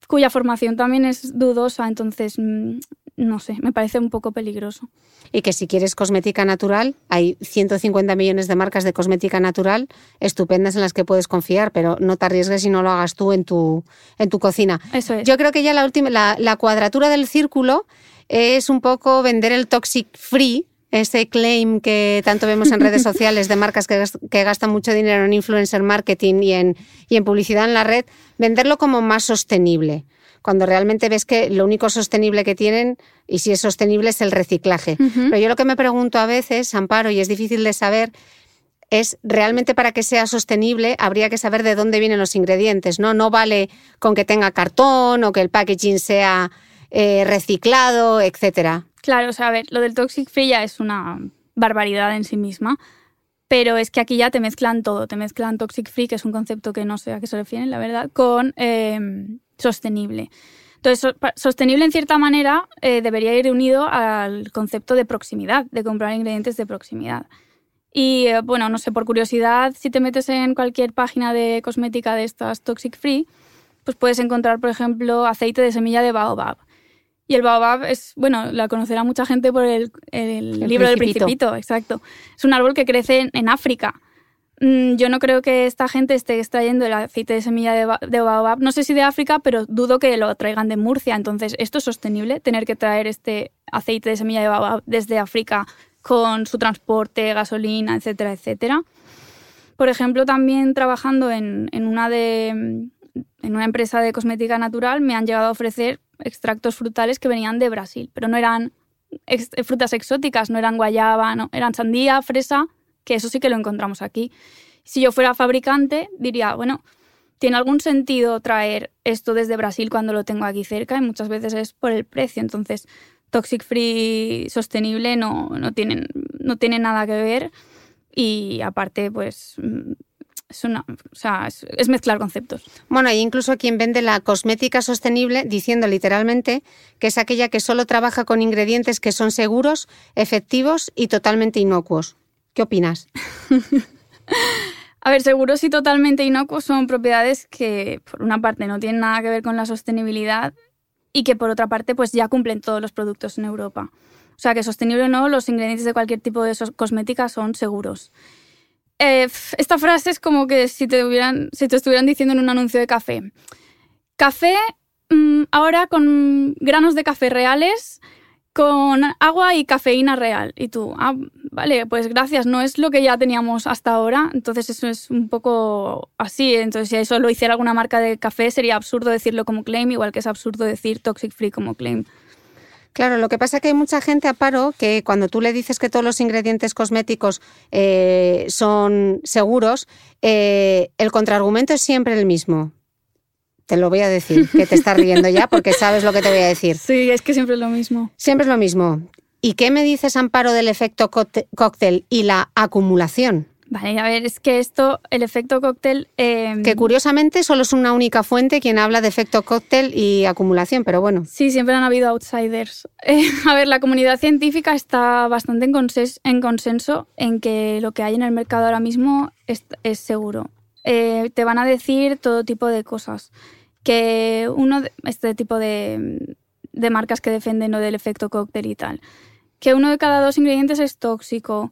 cuya formación también es dudosa, entonces mm, no sé, me parece un poco peligroso. Y que si quieres cosmética natural, hay 150 millones de marcas de cosmética natural estupendas en las que puedes confiar, pero no te arriesgues y no lo hagas tú en tu, en tu cocina. Eso es. Yo creo que ya la, última, la, la cuadratura del círculo es un poco vender el toxic free, ese claim que tanto vemos en redes (laughs) sociales de marcas que, que, gastan mucho dinero en influencer marketing y en, y en publicidad en la red, venderlo como más sostenible, cuando realmente ves que lo único sostenible que tienen, y si es sostenible, es el reciclaje. Uh -huh. Pero yo lo que me pregunto a veces, Amparo, y es difícil de saber, es realmente para que sea sostenible habría que saber de dónde vienen los ingredientes, ¿no? No vale con que tenga cartón o que el packaging sea eh, reciclado, etcétera. Claro, o sea, a ver, lo del toxic free ya es una barbaridad en sí misma, pero es que aquí ya te mezclan todo, te mezclan toxic free, que es un concepto que no sé a qué se refieren, la verdad, con eh, sostenible. Entonces, so, sostenible en cierta manera eh, debería ir unido al concepto de proximidad, de comprar ingredientes de proximidad. Y eh, bueno, no sé, por curiosidad, si te metes en cualquier página de cosmética de estas toxic free, pues puedes encontrar, por ejemplo, aceite de semilla de baobab y el baobab es, bueno, la conocerá mucha gente por el, el, el libro principito. del Principito, exacto. Es un árbol que crece en, en África. Mm, yo no creo que esta gente esté extrayendo el aceite de semilla de, de, baobab, no sé si de África, pero dudo que lo traigan de Murcia. Entonces, ¿esto es sostenible? Tener que traer este aceite de semilla de baobab desde África con su transporte, gasolina, etcétera, etcétera. Por ejemplo, también trabajando en, en una de en una empresa de cosmética natural me han llegado a ofrecer extractos frutales que venían de Brasil, pero no eran ex frutas exóticas, no eran guayaba, no, eran sandía, fresa, que eso sí que lo encontramos aquí. Si yo fuera fabricante, diría, bueno, ¿tiene algún sentido traer esto desde Brasil cuando lo tengo aquí cerca? Y muchas veces es por el precio. Entonces, toxic free sostenible no, no, tienen, no tiene nada que ver. Y aparte, pues es, una, o sea, es, es, mezclar conceptos. Bueno, hay incluso quien vende la cosmética sostenible diciendo literalmente que es aquella que solo trabaja con ingredientes que son seguros, efectivos y totalmente inocuos. ¿Qué opinas? (laughs) A ver, seguros y totalmente inocuos son propiedades que, por una parte, no tienen nada que ver con la sostenibilidad y que, por otra parte, pues ya cumplen todos los productos en Europa. O sea, que sostenible o no, los ingredientes de cualquier tipo de cosmética son seguros. Eh, esta frase es como que si te, hubieran, si te estuvieran diciendo en un anuncio de café. Café mmm, ahora con granos de café reales, con agua y cafeína real. Y tú, ah, vale, pues gracias, no es lo que ya teníamos hasta ahora. Entonces eso es un poco así. Entonces si eso lo hiciera alguna marca de café sería absurdo decirlo como claim, igual que es absurdo decir toxic free como claim. Claro, lo que pasa es que hay mucha gente a paro que cuando tú le dices que todos los ingredientes cosméticos eh, son seguros, eh, el contraargumento es siempre el mismo. Te lo voy a decir, que te estás riendo ya porque sabes lo que te voy a decir. Sí, es que siempre es lo mismo. Siempre es lo mismo. ¿Y qué me dices, Amparo, del efecto cóctel y la acumulación? Vale, a ver, es que esto, el efecto cóctel... Eh... Que curiosamente solo es una única fuente quien habla de efecto cóctel y acumulación, pero bueno. Sí, siempre han habido outsiders. (laughs) Eh, a ver, la comunidad científica está bastante en, conses en, consenso en que lo que hay en el mercado ahora mismo es, es seguro. Eh, te van a decir todo tipo de cosas. Que uno, de, este tipo de, de marcas que defienden lo del efecto cóctel y tal. Que uno de cada dos ingredientes es tóxico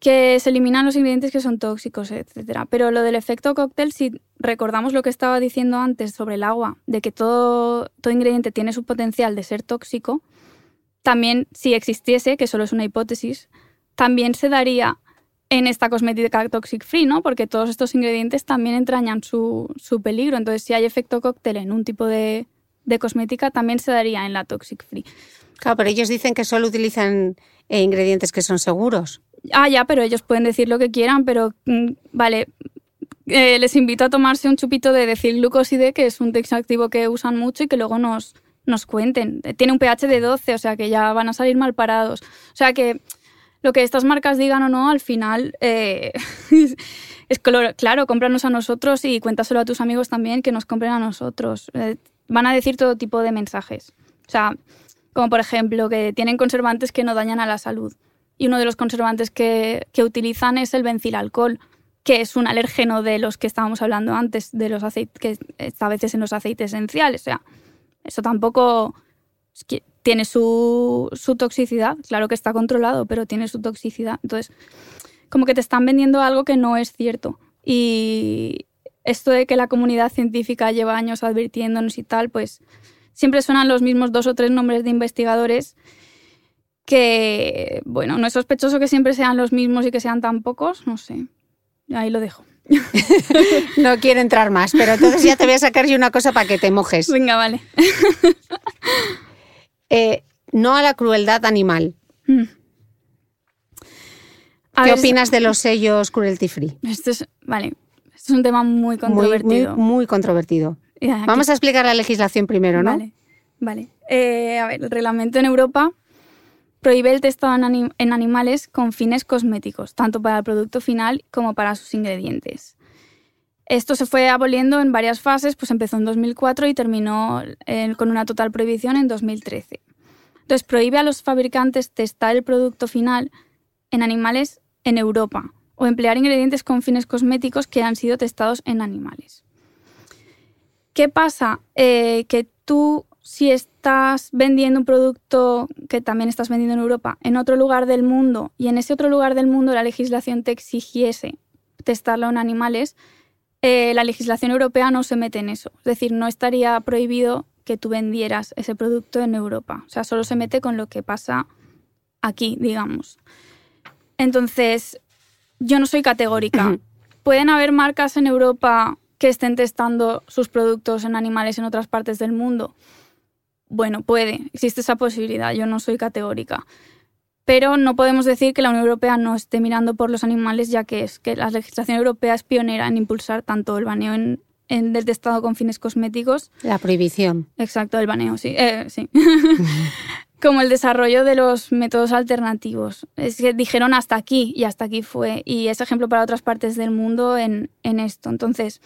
que se eliminan los ingredientes que son tóxicos, etc. Pero lo del efecto cóctel, si recordamos lo que estaba diciendo antes sobre el agua, de que todo, ingrediente tiene su potencial de ser tóxico, también si existiese, que solo es una hipótesis, también se daría en esta cosmética toxic free, ¿no? Porque todos estos ingredientes también entrañan su, su peligro. Entonces, si hay efecto cóctel en un tipo de, de, cosmética, también se daría en la toxic free. Claro, pero ellos dicen que solo utilizan eh, ingredientes que son seguros. Ah, ya, pero ellos pueden decir lo que quieran, pero mm, vale. Eh, les invito a tomarse un chupito de decilglucoside, que es un activo que usan mucho y que luego nos, nos cuenten. Tiene un pH de 12, o sea que ya van a salir mal parados. O sea que lo que estas marcas digan o no, al final eh, (laughs) es claro, cómpranos a nosotros y cuéntaselo a tus amigos también que nos compren a nosotros. Eh, van a decir todo tipo de mensajes. O sea, como por ejemplo que tienen conservantes que no dañan a la salud. Y uno de los conservantes que, que utilizan es el bencilalcohol, que es un alérgeno de los que estábamos hablando antes, de los aceites, que está a veces en los aceites esenciales. O sea, eso tampoco tiene su, toxicidad, claro que está controlado, pero tiene su toxicidad. Entonces, como que te están vendiendo algo que no es cierto. Y esto de que la comunidad científica lleva años advirtiéndonos y tal, pues siempre suenan los mismos dos o tres nombres de investigadores que, bueno, no es sospechoso que siempre sean los mismos y que sean tan pocos, no sé. Ahí lo dejo. (laughs) no quiero entrar más, pero entonces ya te voy a sacar yo una cosa para que te mojes. Venga, vale. (laughs) Eh, no a la crueldad animal. Mm. ¿Qué opinas de los sellos cruelty free? Esto es, vale, esto es un tema muy controvertido. Muy, controvertido. Vamos a explicar la legislación primero, ¿no? Vale, vale. Eh, a ver, el reglamento en Europa prohíbe el testado en, animales con fines cosméticos, tanto para el producto final como para sus ingredientes. Esto se fue aboliendo en varias fases, pues empezó en 2004 y terminó eh, con una total prohibición en 2013. Entonces prohíbe a los fabricantes testar el producto final en animales en Europa o emplear ingredientes con fines cosméticos que han sido testados en animales. ¿Qué pasa? Eh, que tú si estás vendiendo un producto que también estás vendiendo en Europa en otro lugar del mundo y en ese otro lugar del mundo la legislación te exigiese testarlo en animales, eh, la legislación europea no se mete en eso. Es decir, no estaría prohibido que tú vendieras ese producto en Europa. O sea, solo se mete con lo que pasa aquí, digamos. Entonces, yo no soy categórica. Pueden haber marcas en Europa que estén testando sus productos en animales en otras partes del mundo. Bueno, puede, existe esa posibilidad, yo no soy categórica. Pero no podemos decir que la Unión Europea no esté mirando por los animales, ya que es que la legislación europea es pionera en impulsar tanto el baneo en, del testado con fines cosméticos. La prohibición. Exacto, el baneo, sí. Eh, sí. (laughs) como el desarrollo de los métodos alternativos. Es que dijeron hasta aquí y hasta aquí fue. Y es ejemplo para otras partes del mundo en, en esto. Entonces,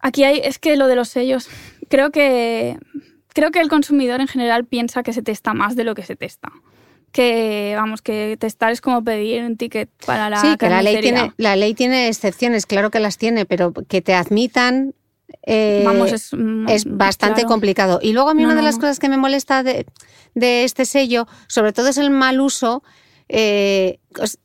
aquí hay, es que lo de los sellos, creo que creo que el consumidor en general piensa que se testa más de lo que se testa. Que, vamos, que testar es como pedir un ticket para la Sí, que la ley, tiene, la ley tiene excepciones, claro que las tiene, pero que te admitan eh, Vamos, es, es bastante complicado. Y luego a mí una de las cosas que me molesta de, de, este sello, sobre todo es el mal uso, eh,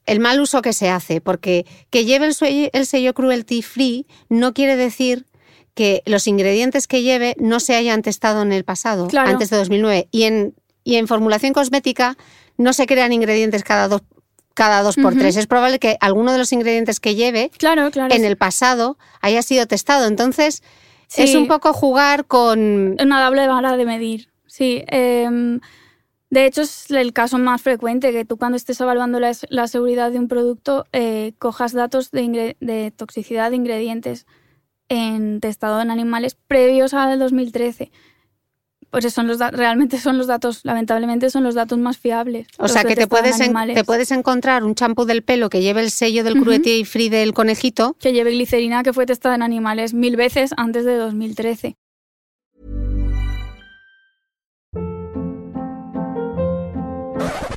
el mal uso que se hace, porque que lleve el, el sello cruelty free no quiere decir que los ingredientes que lleve no se hayan testado en el pasado, antes de 2009. Y en, y en formulación cosmética no se crean ingredientes cada dos, cada dos por tres. Es probable que alguno de los ingredientes que lleve claro, en el pasado haya sido testado. Entonces, es un poco jugar con... Una doble vara de medir, sí. Em, de hecho, es el caso más frecuente que tú cuando estés evaluando la, seguridad de un producto eh, cojas datos de, de toxicidad de ingredientes en testado en animales previos al 2013. Pues son los realmente son los datos, lamentablemente son los datos más fiables. O sea que te puedes, te puedes encontrar un champú del pelo que lleve el sello del cruelty free del conejito. Que lleve glicerina que fue testada en animales mil veces antes de 2013.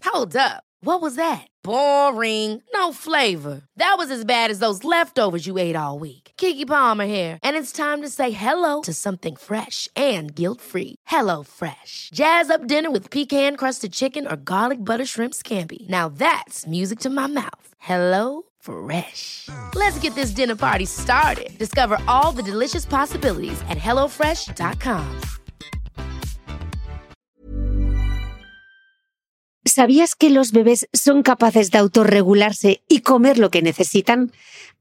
Hold up. What was that? Boring. No flavor. That was as bad as those leftovers you ate all week. Kiki Palmer here, and it's time to say hello to something fresh and guilt-free. Hello Fresh. Jazz up dinner with pecan-crusted chicken or garlic butter shrimp scampi. Now that's music to my mouth. Hello Fresh. Let's get this dinner party started. Discover all the delicious possibilities at hellofresh.com. ¿Sabías que los bebés son capaces de autorregularse y comer lo que necesitan?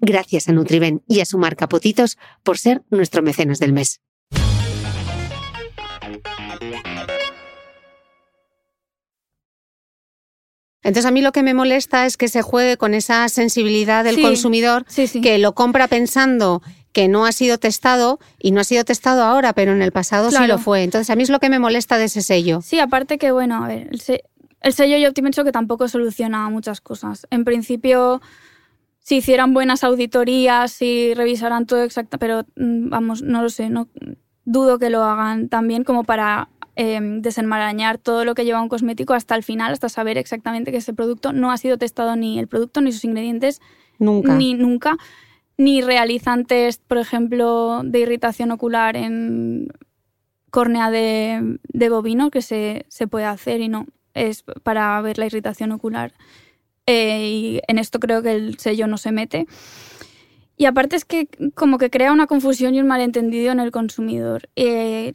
Gracias a Nutriben y a su marca Potitos por ser nuestro mecenas del mes. Entonces a mí lo que me molesta es que se juegue con esa sensibilidad del Sí, consumidor sí, sí. que lo compra pensando que no ha sido testado y no ha sido testado ahora, pero en el pasado sí lo fue. Entonces a mí es lo que me molesta de ese sello. Sí, aparte que, bueno, a ver, el, se- el sello yo pienso que tampoco soluciona muchas cosas. En principio, si hicieran buenas auditorías y revisaran todo exacto, pero mm, vamos, no lo sé, no dudo que lo hagan tan bien como para eh, desenmarañar todo lo que lleva un cosmético hasta el final, hasta saber exactamente que ese producto no ha sido testado ni el producto ni sus ingredientes Nunca. ni nunca, ni realizan test, por ejemplo, de irritación ocular en córnea de, de bovino, que se, se puede hacer y no, es para ver la irritación ocular. Eh, y en esto creo que el sello no se mete. Y aparte es que como que crea una confusión y un malentendido en el consumidor. Eh,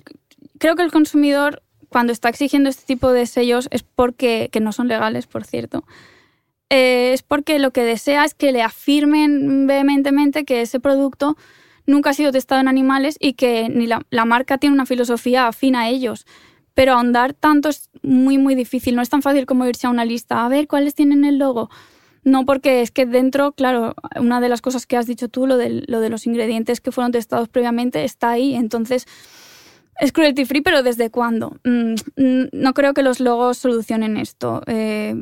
creo que el consumidor, cuando está exigiendo este tipo de sellos, es porque, que no son legales, por cierto, eh, es porque lo que desea es que le afirmen vehementemente que ese producto nunca ha sido testado en animales y que ni la, la marca tiene una filosofía afín a ellos. Pero ahondar tanto es muy, muy difícil. No es tan fácil como irse a una lista a ver cuáles tienen el logo. No, porque es que dentro, claro, una de las cosas que has dicho tú, lo de, lo de los ingredientes que fueron testados previamente, está ahí. Entonces, es cruelty free, pero ¿desde cuándo? Mm, mm, no creo que los logos solucionen esto. Eh,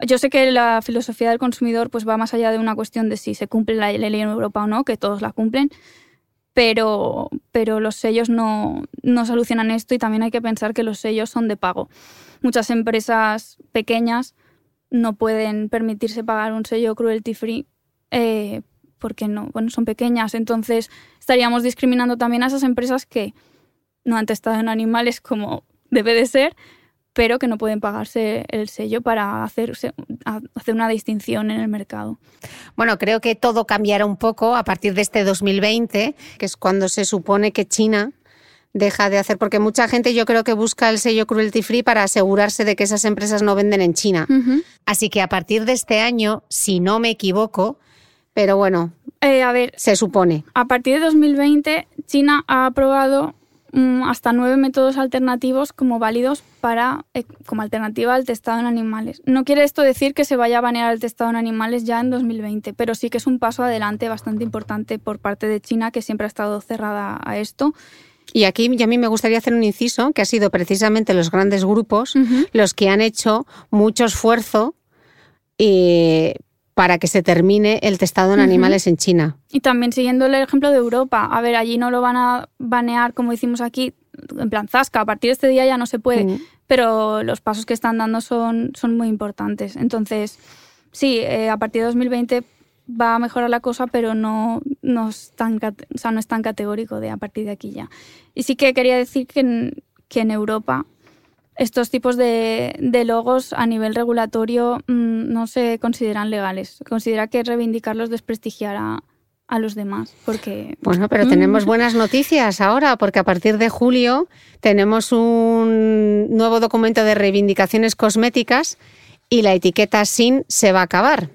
yo sé que la filosofía del consumidor pues va más allá de una cuestión de si se cumple la ley en Europa o no, que todos la cumplen, pero, pero los sellos no, no solucionan esto y también hay que pensar que los sellos son de pago. Muchas empresas pequeñas no pueden permitirse pagar un sello cruelty free eh, porque no, bueno, son pequeñas. Entonces estaríamos discriminando también a esas empresas que no han testado en animales como debe de ser, pero que no pueden pagarse el sello para hacerse, hacer una distinción en el mercado. Bueno, creo que todo cambiará un poco a partir de este 2020, que es cuando se supone que China deja de hacer, porque mucha gente yo creo que busca el sello cruelty free para asegurarse de que esas empresas no venden en China. Así que a partir de este año, si no me equivoco, pero bueno, Eh, a ver, se supone. a partir de 2020, China ha aprobado hasta nueve métodos alternativos como válidos para eh, como alternativa al testado en animales. No quiere esto decir que se vaya a banear el testado en animales ya en 2020, pero sí que es un paso adelante bastante importante por parte de China, que siempre ha estado cerrada a esto. Y aquí y a mí me gustaría hacer un inciso, que ha sido precisamente los grandes grupos los que han hecho mucho esfuerzo eh, para que se termine el testado en animales en China. Y también siguiendo el ejemplo de Europa. A ver, allí no lo van a banear como hicimos aquí, en plan zasca. A partir de este día ya no se puede. Pero los pasos que están dando son, son muy importantes. Entonces, sí, eh, a partir de 2020 va a mejorar la cosa, pero no, no, es tan, o sea, no es tan categórico de a partir de aquí ya. Y sí que quería decir que en, que en Europa estos tipos de, de logos a nivel regulatorio mm, no se consideran legales. Se considera que reivindicarlos desprestigiar a, a los demás, porque... Bueno, pero Mm. tenemos buenas noticias ahora, porque a partir de julio tenemos un nuevo documento de reivindicaciones cosméticas y la etiqueta SIN se va a acabar.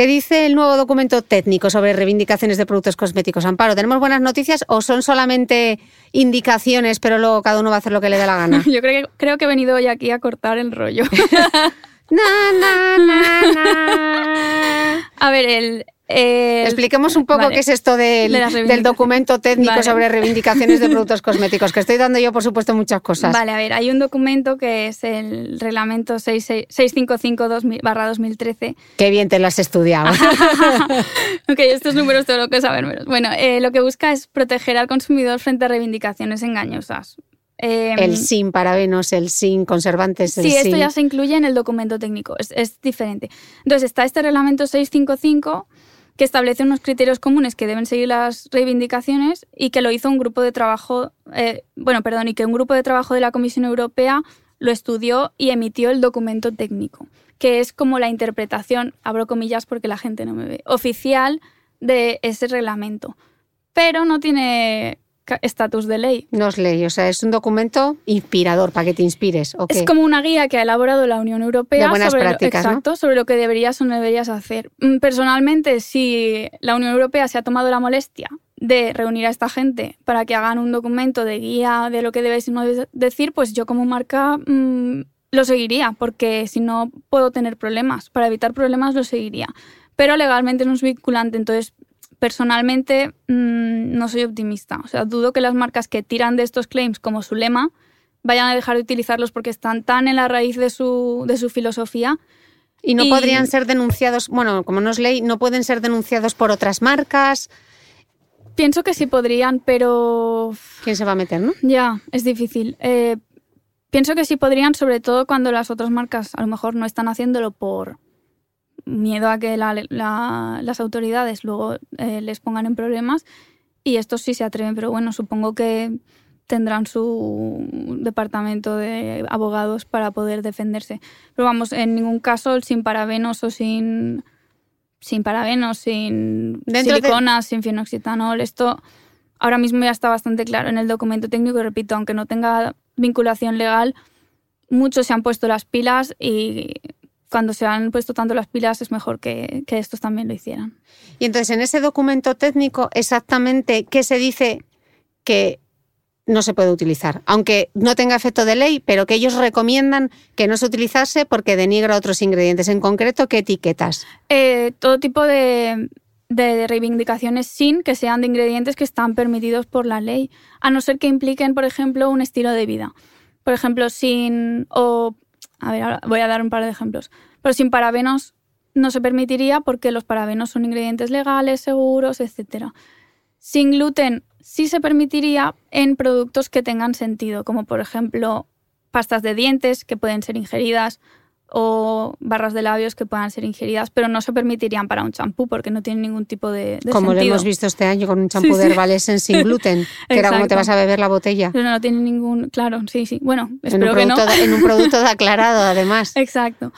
¿Qué dice el nuevo documento técnico sobre reivindicaciones de productos cosméticos? Amparo, ¿tenemos buenas noticias o son solamente indicaciones, pero luego cada uno va a hacer lo que le dé la gana? (laughs) Yo creo que, creo que he venido hoy aquí a cortar el rollo. (laughs) Na, na, na. A ver, el, eh, Expliquemos un poco vale. qué es esto del, De documento técnico Vale. sobre reivindicaciones de (laughs) productos cosméticos, que estoy dando yo, por supuesto, muchas cosas. Vale, a ver, hay un documento que es el reglamento 655-2013. Qué bien te lo has estudiado. (laughs) ok, estos números tengo que saber menos. Bueno, eh, lo que busca es proteger al consumidor frente a reivindicaciones engañosas. Eh, el sin parabenos, el sin conservantes, el Sí, esto sin- ya se incluye en el documento técnico, es, es diferente. Entonces está este reglamento 655 que establece unos criterios comunes que deben seguir las reivindicaciones y que lo hizo un grupo de trabajo, eh, bueno, perdón, y que un grupo de trabajo de la Comisión Europea lo estudió y emitió el documento técnico, que es como la interpretación, abro comillas porque la gente no me ve, oficial de ese reglamento. Pero no tiene estatus de ley. No es ley, o sea, es un documento inspirador para que te inspires. ¿o Es como una guía que ha elaborado la Unión Europea De buenas sobre, lo, prácticas, ¿no? exacto, sobre lo que deberías o no deberías hacer. Mm, Personalmente, si la Unión Europea se ha tomado la molestia de reunir a esta gente para que hagan un documento de guía de lo que debes y no debes decir, pues yo como marca mm, lo seguiría, porque si no puedo tener problemas. Para evitar problemas lo seguiría. Pero legalmente no es vinculante, entonces personalmente mm, no soy optimista. O sea, dudo que las marcas que tiran de estos claims como su lema vayan a dejar de utilizarlos porque están tan en la raíz de su, de su filosofía. Y no y- podrían ser denunciados, bueno, como no es ley, no pueden ser denunciados por otras marcas. Pienso que sí podrían, pero ¿Quién se va a meter, no? ya, es difícil. Eh, pienso que sí podrían, sobre todo cuando las otras marcas a lo mejor no están haciéndolo por miedo a que la- la- las autoridades luego eh, les pongan en problemas y estos sí se atreven, pero bueno, supongo que tendrán su departamento de abogados para poder defenderse. Pero vamos, en ningún caso sin parabenos o sin sin parabenos, sin Dentro de- siliconas, sin fenoxitanol, esto ahora mismo ya está bastante claro en el documento técnico y repito, aunque no tenga vinculación legal, muchos se han puesto las pilas y cuando se han puesto tanto las pilas es mejor que, que estos también lo hicieran. Y entonces, en ese documento técnico, exactamente qué se dice que no se puede utilizar, aunque no tenga efecto de ley, pero que ellos recomiendan que no se utilizase porque denigra otros ingredientes. En concreto, ¿qué etiquetas? Eh, todo tipo de, de reivindicaciones sin que sean de ingredientes que están permitidos por la ley, a no ser que impliquen, por ejemplo, un estilo de vida. Por ejemplo, sin... o A ver, ahora voy a dar un par de ejemplos. Pero sin parabenos no se permitiría porque los parabenos son ingredientes legales, seguros, etc. Sin gluten sí se permitiría en productos que tengan sentido, como por ejemplo pastas de dientes que pueden ser ingeridas o barras de labios que puedan ser ingeridas, pero no se permitirían para un champú porque no tienen ningún tipo de, de Como lo hemos visto este año con un champú Sí, de sí. Herbal sin (laughs) gluten, que era como te vas a beber la botella. Pero no tiene ningún... Claro, sí, sí. Bueno, En un, espero que no. en un producto de aclarado, (laughs) además. Exacto.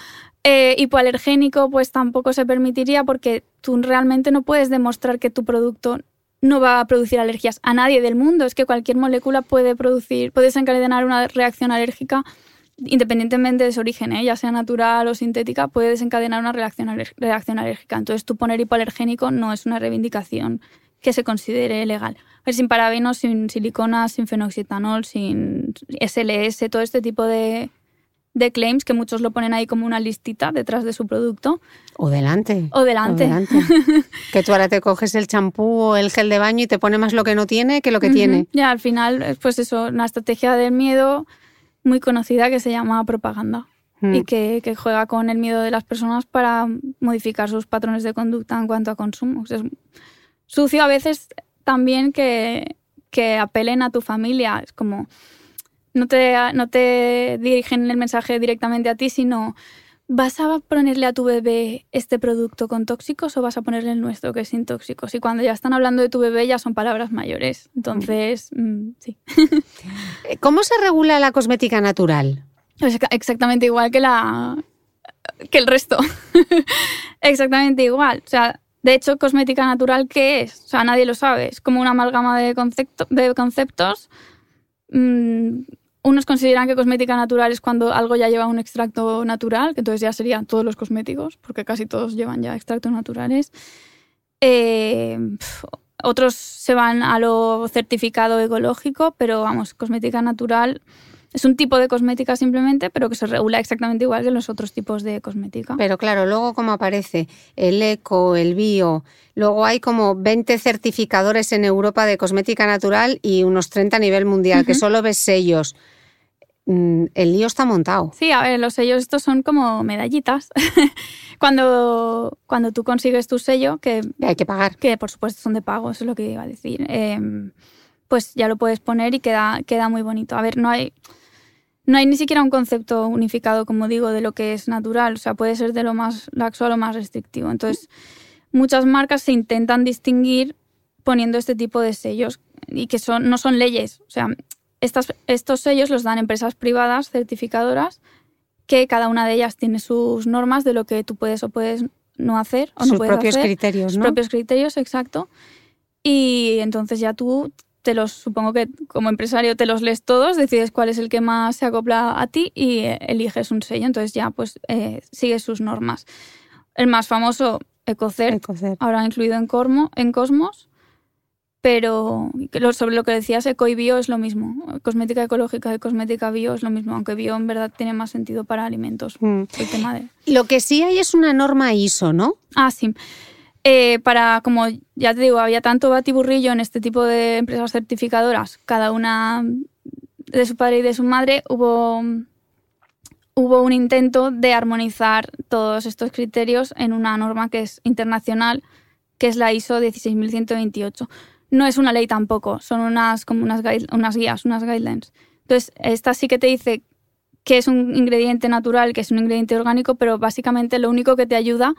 Eh, hipoalergénico, pues tampoco se permitiría porque tú realmente no puedes demostrar que tu producto no va a producir alergias a nadie del mundo. Es que cualquier molécula puede producir, puede desencadenar una reacción alérgica independientemente de su origen, ¿eh? ya sea natural o sintética, puede desencadenar una reacción, alérgica. Entonces, tú poner hipoalergénico no es una reivindicación que se considere legal. Ver, sin parabenos, sin siliconas, sin fenoxitanol, sin SLS, todo este tipo de, de claims que muchos lo ponen ahí como una listita detrás de su producto O delante. o delante. delante. (laughs) que tú ahora te coges el champú o el gel de baño y te pone más lo que no tiene que lo que tiene. Ya, al final, pues eso, una estrategia del miedo muy conocida que se llama propaganda Mm. y que, que juega con el miedo de las personas para modificar sus patrones de conducta en cuanto a consumo. O sea, es sucio a veces también que, que apelen a tu familia. Es como, no te, no te dirigen el mensaje directamente a ti, sino ¿vas a ponerle a tu bebé este producto con tóxicos o vas a ponerle el nuestro que es sin tóxicos? Y cuando ya están hablando de tu bebé ya son palabras mayores. Entonces, mm, sí. Eh, ¿Cómo se regula la cosmética natural? Es exa- exactamente igual que la que el resto. (laughs) exactamente igual. O sea, de hecho, cosmética natural, ¿qué es? O sea, nadie lo sabe. Es como una amalgama de, concepto- de conceptos. Mm, unos consideran que cosmética natural es cuando algo ya lleva un extracto natural, que entonces ya serían todos los cosméticos, porque casi todos llevan ya extractos naturales. Eh, otros se van a lo certificado ecológico, pero vamos, cosmética natural Es un tipo de cosmética simplemente, pero que se regula exactamente igual que los otros tipos de cosmética. Pero claro, luego como aparece el eco, el bio, luego hay como 20 certificadores en Europa de cosmética natural y unos 30 a nivel mundial, que solo ves sellos. Mm, el lío está montado. Sí, a ver, los sellos estos son como medallitas. (laughs) cuando, cuando tú consigues tu sello, que hay que pagar. Que por supuesto son de pago, eso es lo que iba a decir. Em, pues ya lo puedes poner y queda, queda muy bonito. A ver, no hay no hay ni siquiera un concepto unificado, como digo, de lo que es natural. O sea, puede ser de lo más laxo a lo más restrictivo. Entonces, muchas marcas se intentan distinguir poniendo este tipo de sellos y que son, no son leyes. O sea, estas, estos sellos los dan empresas privadas certificadoras que cada una de ellas tiene sus normas de lo que tú puedes o puedes no hacer. O sus no propios criterios, Sus propios criterios, exacto. Y entonces ya tú te los, supongo que como empresario te los lees todos, decides cuál es el que más se acopla a ti y eh, eliges un sello. Entonces ya pues eh, sigues sus normas. El más famoso, Ecocert, ahora incluido en, Cormo, en Cosmos, pero sobre lo que decías, eco y bio es lo mismo. Cosmética ecológica y cosmética bio es lo mismo, aunque bio en verdad tiene más sentido para alimentos. Mm. El tema de... Lo que sí hay es una norma ISO, ¿no? Ah, sí. Eh, para, como ya te digo, había tanto batiburrillo en este tipo de empresas certificadoras, cada una de su padre y de su madre, hubo, hubo un intento de armonizar todos estos criterios en una norma que es internacional, que es la ISO 16128. No es una ley tampoco, son unas, como unas, unas guías, unas guidelines. Entonces, esta sí que te dice que es un ingrediente natural, que es un ingrediente orgánico, pero básicamente lo único que te ayuda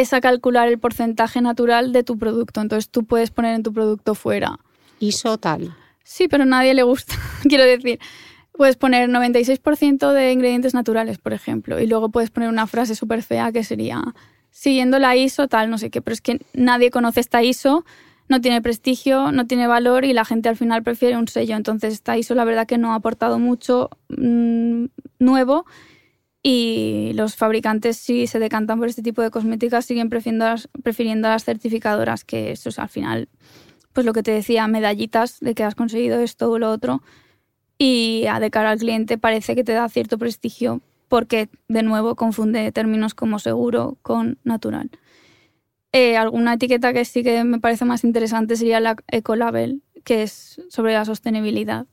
es a calcular el porcentaje natural de tu producto. Entonces tú puedes poner en tu producto fuera. ISO tal. Sí, pero a nadie le gusta. (laughs) Quiero decir, puedes poner 96% de ingredientes naturales, por ejemplo, y luego puedes poner una frase súper fea que sería siguiendo la ISO tal, no sé qué, pero es que nadie conoce esta ISO, no tiene prestigio, no tiene valor y la gente al final prefiere un sello. Entonces esta ISO la verdad que no ha aportado mucho mm, nuevo y los fabricantes si se decantan por este tipo de cosméticas siguen prefiriendo las, prefiriendo las certificadoras que eso es al final pues lo que te decía medallitas de que has conseguido esto o lo otro y a de cara al cliente parece que te da cierto prestigio porque de nuevo confunde términos como seguro con natural. Eh, alguna etiqueta que sí que me parece más interesante sería la Ecolabel, que es sobre la sostenibilidad.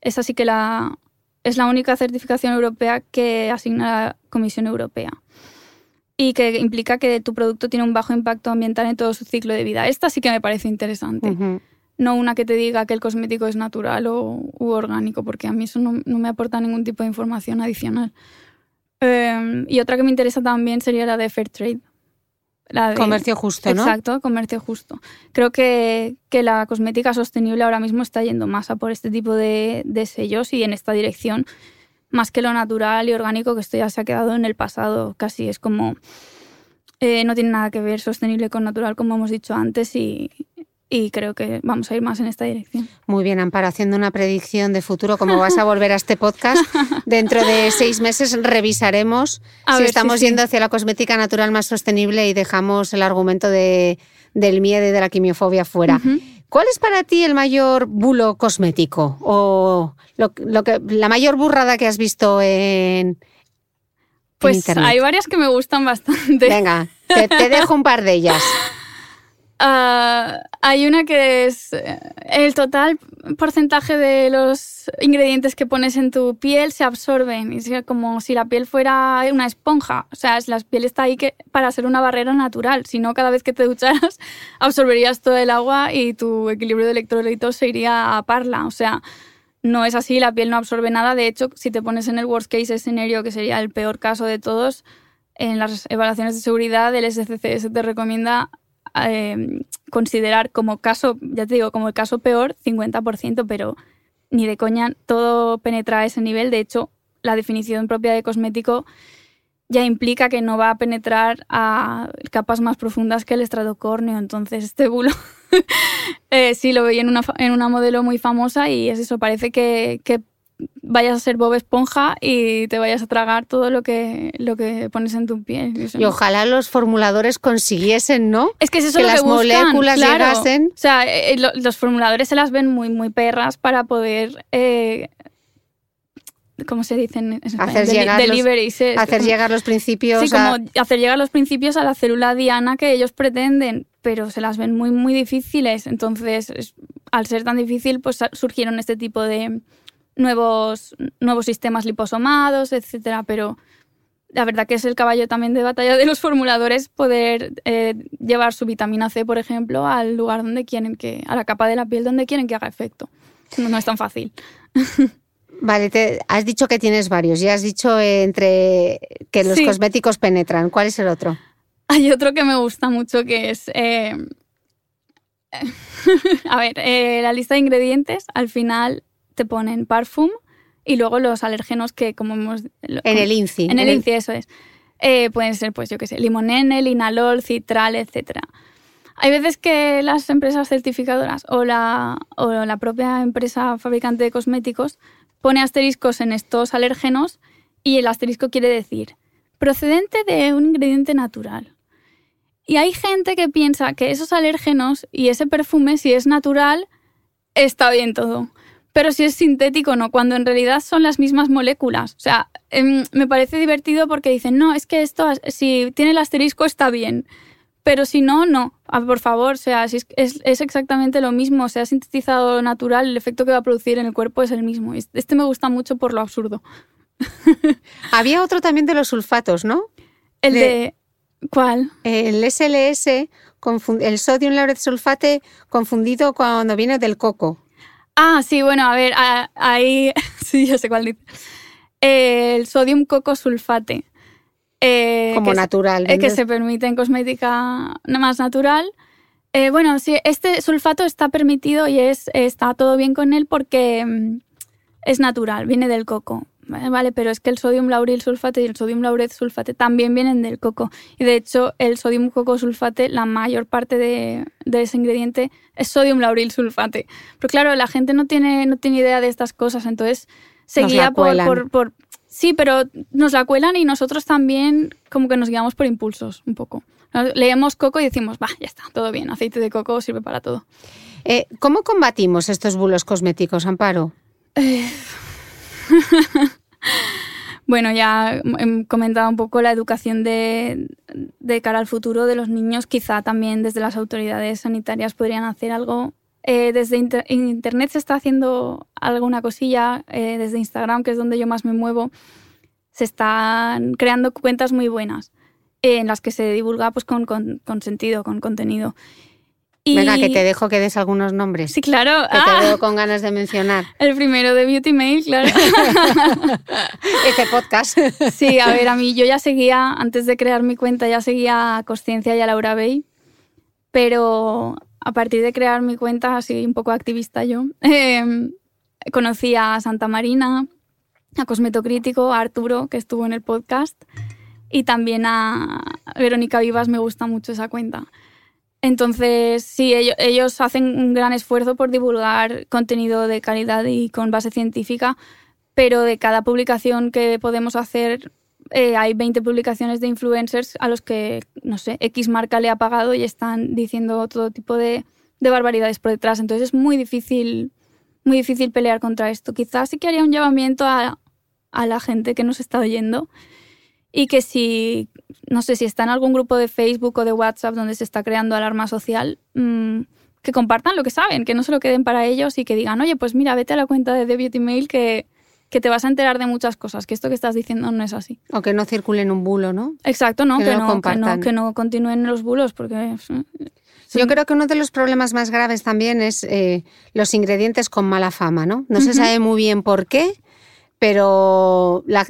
Esa sí que la, es la única certificación europea que asigna la Comisión Europea y que implica que tu producto tiene un bajo impacto ambiental en todo su ciclo de vida. Esta sí que me parece interesante. No una que te diga que el cosmético es natural o u orgánico, porque a mí eso no, me aporta ningún tipo de información adicional. Em, y otra que me interesa también sería la de Comercio justo, ¿no? Exacto, comercio justo. Creo que, la cosmética sostenible ahora mismo está yendo más a por este tipo de, sellos y en esta dirección, más que lo natural y orgánico, que esto ya se ha quedado en el pasado casi. Es como. Eh, no tiene nada que ver sostenible con natural, como hemos dicho antes, y, y creo que vamos a ir más en esta dirección. Muy bien, Amparo, haciendo una predicción de futuro, como vas a volver a este podcast, (laughs) dentro de seis meses revisaremos si estamos yendo hacia la cosmética natural más sostenible y dejamos el argumento de, del miedo y de la quimiofobia fuera. ¿Cuál es para ti el mayor bulo cosmético o lo, que, la mayor burrada que has visto en, pues hay varias que me gustan bastante. Venga, te dejo un par de ellas. (laughs) Ah, hay una que es eh, el total porcentaje de los ingredientes que pones en tu piel se absorben. Es como si la piel fuera una esponja. O sea, la piel está ahí para ser una barrera natural. Si no, cada vez que te ducharas (laughs) absorberías todo el agua y tu equilibrio de electrolitos se iría a parla. O sea, no es así, la piel no absorbe nada. De hecho, si te pones en el worst case escenario, que sería el peor caso de todos, en las evaluaciones de seguridad el SCCS te recomienda Em, considerar como caso, ya te digo, como el caso peor, 50%, pero ni de coña todo penetra a ese nivel. De hecho, la definición propia de cosmético ya implica que no va a penetrar a capas más profundas que el estratocórneo. Entonces, este bulo (laughs) eh, sí lo veía en una, en una modelo muy famosa y es eso, parece que vayas a ser Bob Esponja y te vayas a tragar todo lo que, lo que pones en tu piel. Y ojalá los formuladores consiguiesen, ¿no? Es que es eso que lo las moléculas llegasen. O sea, eh, los formuladores se las ven muy, muy perras para poder eh, ¿cómo se dice en español? Hacer llegar los- es Hacer como- llegar los principios Sí, a- como hacer llegar los principios a la célula diana que ellos pretenden, pero se las ven muy, muy difíciles. Entonces, es- al ser tan difícil, pues surgieron este tipo de nuevos, nuevos sistemas liposomados, etcétera. Pero la verdad que es el caballo también de batalla de los formuladores poder eh, llevar su vitamina C, por ejemplo, al lugar donde quieren que, a la capa de la piel donde quieren que haga efecto. No, no es tan fácil. (laughs) Vale, te- has dicho que tienes varios y has dicho eh, entre que los Sí. cosméticos penetran. ¿Cuál es el otro? Hay otro que me gusta mucho que es. eh, (laughs) a ver, eh, la lista de ingredientes al final te ponen parfum y luego los alérgenos que, como hemos. En el INCI. En el INCI, eso es. Eh, pueden ser, pues yo qué sé, limonene, linalol, citral, etc. Hay veces que las empresas certificadoras o la, o la propia empresa fabricante de cosméticos pone asteriscos en estos alérgenos y el asterisco quiere decir procedente de un ingrediente natural. Y hay gente que piensa que esos alérgenos y ese perfume, si es natural, está bien todo. Pero si es sintético, no, cuando en realidad son las mismas moléculas. O sea, em, me parece divertido porque dicen, no, es que esto, si tiene el asterisco, está bien. Pero si no, no. Ah, por favor, o sea, si es, es, es exactamente lo mismo. Se ha sintetizado natural, el efecto que va a producir en el cuerpo es el mismo. Este me gusta mucho por lo absurdo. (laughs) Había otro también de los sulfatos, ¿no? El De- de... ¿Cuál? El SLS, el sodium lauryl sulfate confundido cuando viene del coco. Ah, sí, bueno, a ver, ahí (laughs) sí, ya sé cuál dice. El sodium coco sulfate. eh, como que es- natural. eh, que se permite en cosmética más natural. Eh, bueno, sí, este sulfato está permitido y es, está todo bien con él porque mm, es natural, viene del coco. Vale, Vale, pero es que el sodium lauryl sulfate y el sodium laureth sulfate también vienen del coco. Y de hecho, el sodium coco sulfate, la mayor parte de, de ese ingrediente es sodium lauryl sulfate. Pero claro, la gente no tiene, no tiene idea de estas cosas, entonces se Nos guía por, cuelan. por, por- Sí, pero nos la cuelan y nosotros también como que nos guiamos por impulsos un poco. Leemos coco y decimos, va, ya está, todo bien, aceite de coco sirve para todo. eh, ¿Cómo combatimos estos bulos cosméticos, Amparo? (laughs) Bueno, ya he comentado un poco la educación de, cara al futuro de los niños. Quizá también desde las autoridades sanitarias podrían hacer algo. Eh, desde inter- Internet se está haciendo alguna cosilla, eh, desde Instagram, que es donde yo más me muevo, se están creando cuentas muy buenas eh, en las que se divulga pues, con, con- con sentido, con contenido. Y- Venga, que te dejo que des algunos nombres. Sí, claro. Que Ah, te veo con ganas de mencionar (laughs) el primero de Beauty Mail, claro. (laughs) este podcast. Sí, a ver, a mí yo ya seguía, antes de crear mi cuenta, ya seguía a Consciencia y a Laura Bay, pero a partir de crear mi cuenta, así un poco activista yo, eh, conocí a Santa Marina, a Cosmetocrítico, a Arturo, que estuvo en el podcast, y también a Verónica Vivas, me gusta mucho esa cuenta. Entonces, sí, ello- ellos, hacen un gran esfuerzo por divulgar contenido de calidad y con base científica, pero de cada publicación que podemos hacer, eh, hay 20 publicaciones de influencers a los que, no sé, X marca le ha pagado y están diciendo todo tipo de, de barbaridades por detrás. Entonces es muy difícil, muy difícil pelear contra esto. Quizás sí que haría un llamamiento a, a la gente que nos está oyendo y que si, no sé, si está en algún grupo de Facebook o de WhatsApp donde se está creando alarma social, mm, que compartan lo que saben, que no se lo queden para ellos y que digan, oye, pues mira, vete a la cuenta de The Beauty Mail que, que te vas a enterar de muchas cosas, que esto que estás diciendo no es así. O que no circulen un bulo, ¿no? Exacto, no, Que que, no no, que, no, que no continúen los bulos, porque... Yo creo que uno de los problemas más graves también es eh, los ingredientes con mala fama, ¿no? No se sabe muy bien por qué, pero la,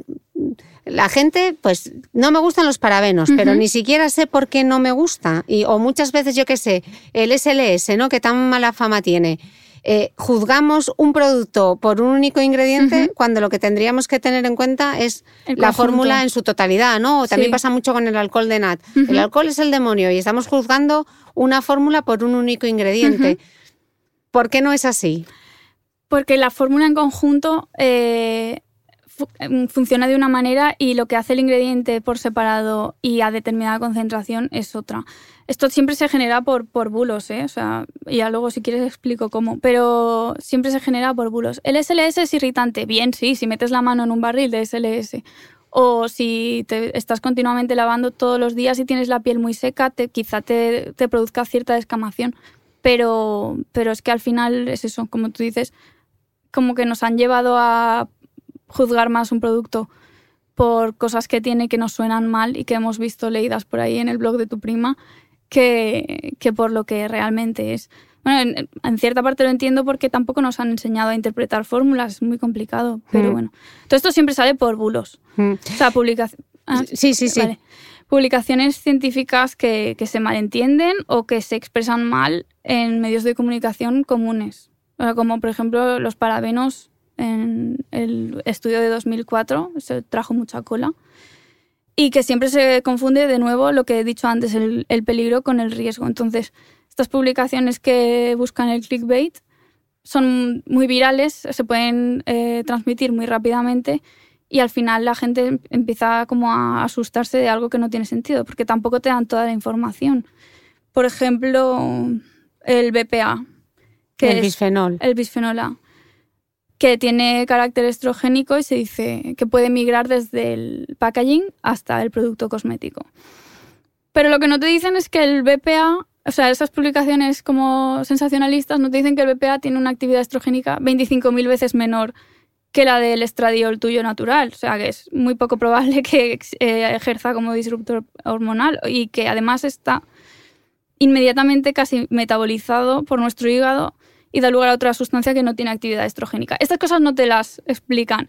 la gente, pues, no me gustan los parabenos, pero ni siquiera sé por qué no me gusta. Y, o muchas veces, yo qué sé, el SLS, ¿no? Que tan mala fama tiene. Eh, juzgamos un producto por un único ingrediente cuando lo que tendríamos que tener en cuenta es la fórmula en su totalidad, ¿no? O También Sí. pasa mucho con el alcohol de nat. El alcohol es el demonio y estamos juzgando una fórmula por un único ingrediente. ¿Por qué no es así? Porque la fórmula en conjunto eh, funciona de una manera y lo que hace el ingrediente por separado y a determinada concentración es otra. Esto siempre se genera por, por bulos, ¿eh? O sea, ya luego si quieres explico cómo, pero siempre se genera por bulos. ¿El SLS es irritante? Bien, sí, si metes la mano en un barril de SLS o si te estás continuamente lavando todos los días y tienes la piel muy seca, te, quizá te, te produzca cierta descamación. Pero, pero es que al final es eso, como tú dices, como que nos han llevado a juzgar más un producto por cosas que tiene que nos suenan mal y que hemos visto leídas por ahí en el blog de tu prima que, que por lo que realmente es. Bueno, en, cierta parte lo entiendo porque tampoco nos han enseñado a interpretar fórmulas, es muy complicado, pero mm. bueno. Todo esto siempre sale por bulos. Mm. O sea, publicación. Ah, sí, sí, sí. Publicaciones científicas que, que, se malentienden o que se expresan mal en medios de comunicación comunes. como por ejemplo los parabenos en el estudio de 2004, se trajo mucha cola y que siempre se confunde de nuevo lo que he dicho antes, el, peligro con el riesgo. Entonces, estas publicaciones que buscan el clickbait son muy virales, se pueden eh, transmitir muy rápidamente y al final la gente empieza como a asustarse de algo que no tiene sentido, porque tampoco te dan toda la información. Por ejemplo, el BPA. Que el bisfenol. El bisfenol A que tiene carácter estrogénico y se dice que puede migrar desde el packaging hasta el producto cosmético. Pero lo que no te dicen es que el BPA, o sea, esas publicaciones como sensacionalistas no te dicen que el BPA tiene una actividad estrogénica 25.000 veces menor que la del estradiol tuyo natural. O sea, que es muy poco probable que eh, ejerza como disruptor hormonal y que además está inmediatamente casi metabolizado por nuestro hígado y da lugar a otra sustancia que no tiene actividad estrogénica. Estas cosas no te las explican,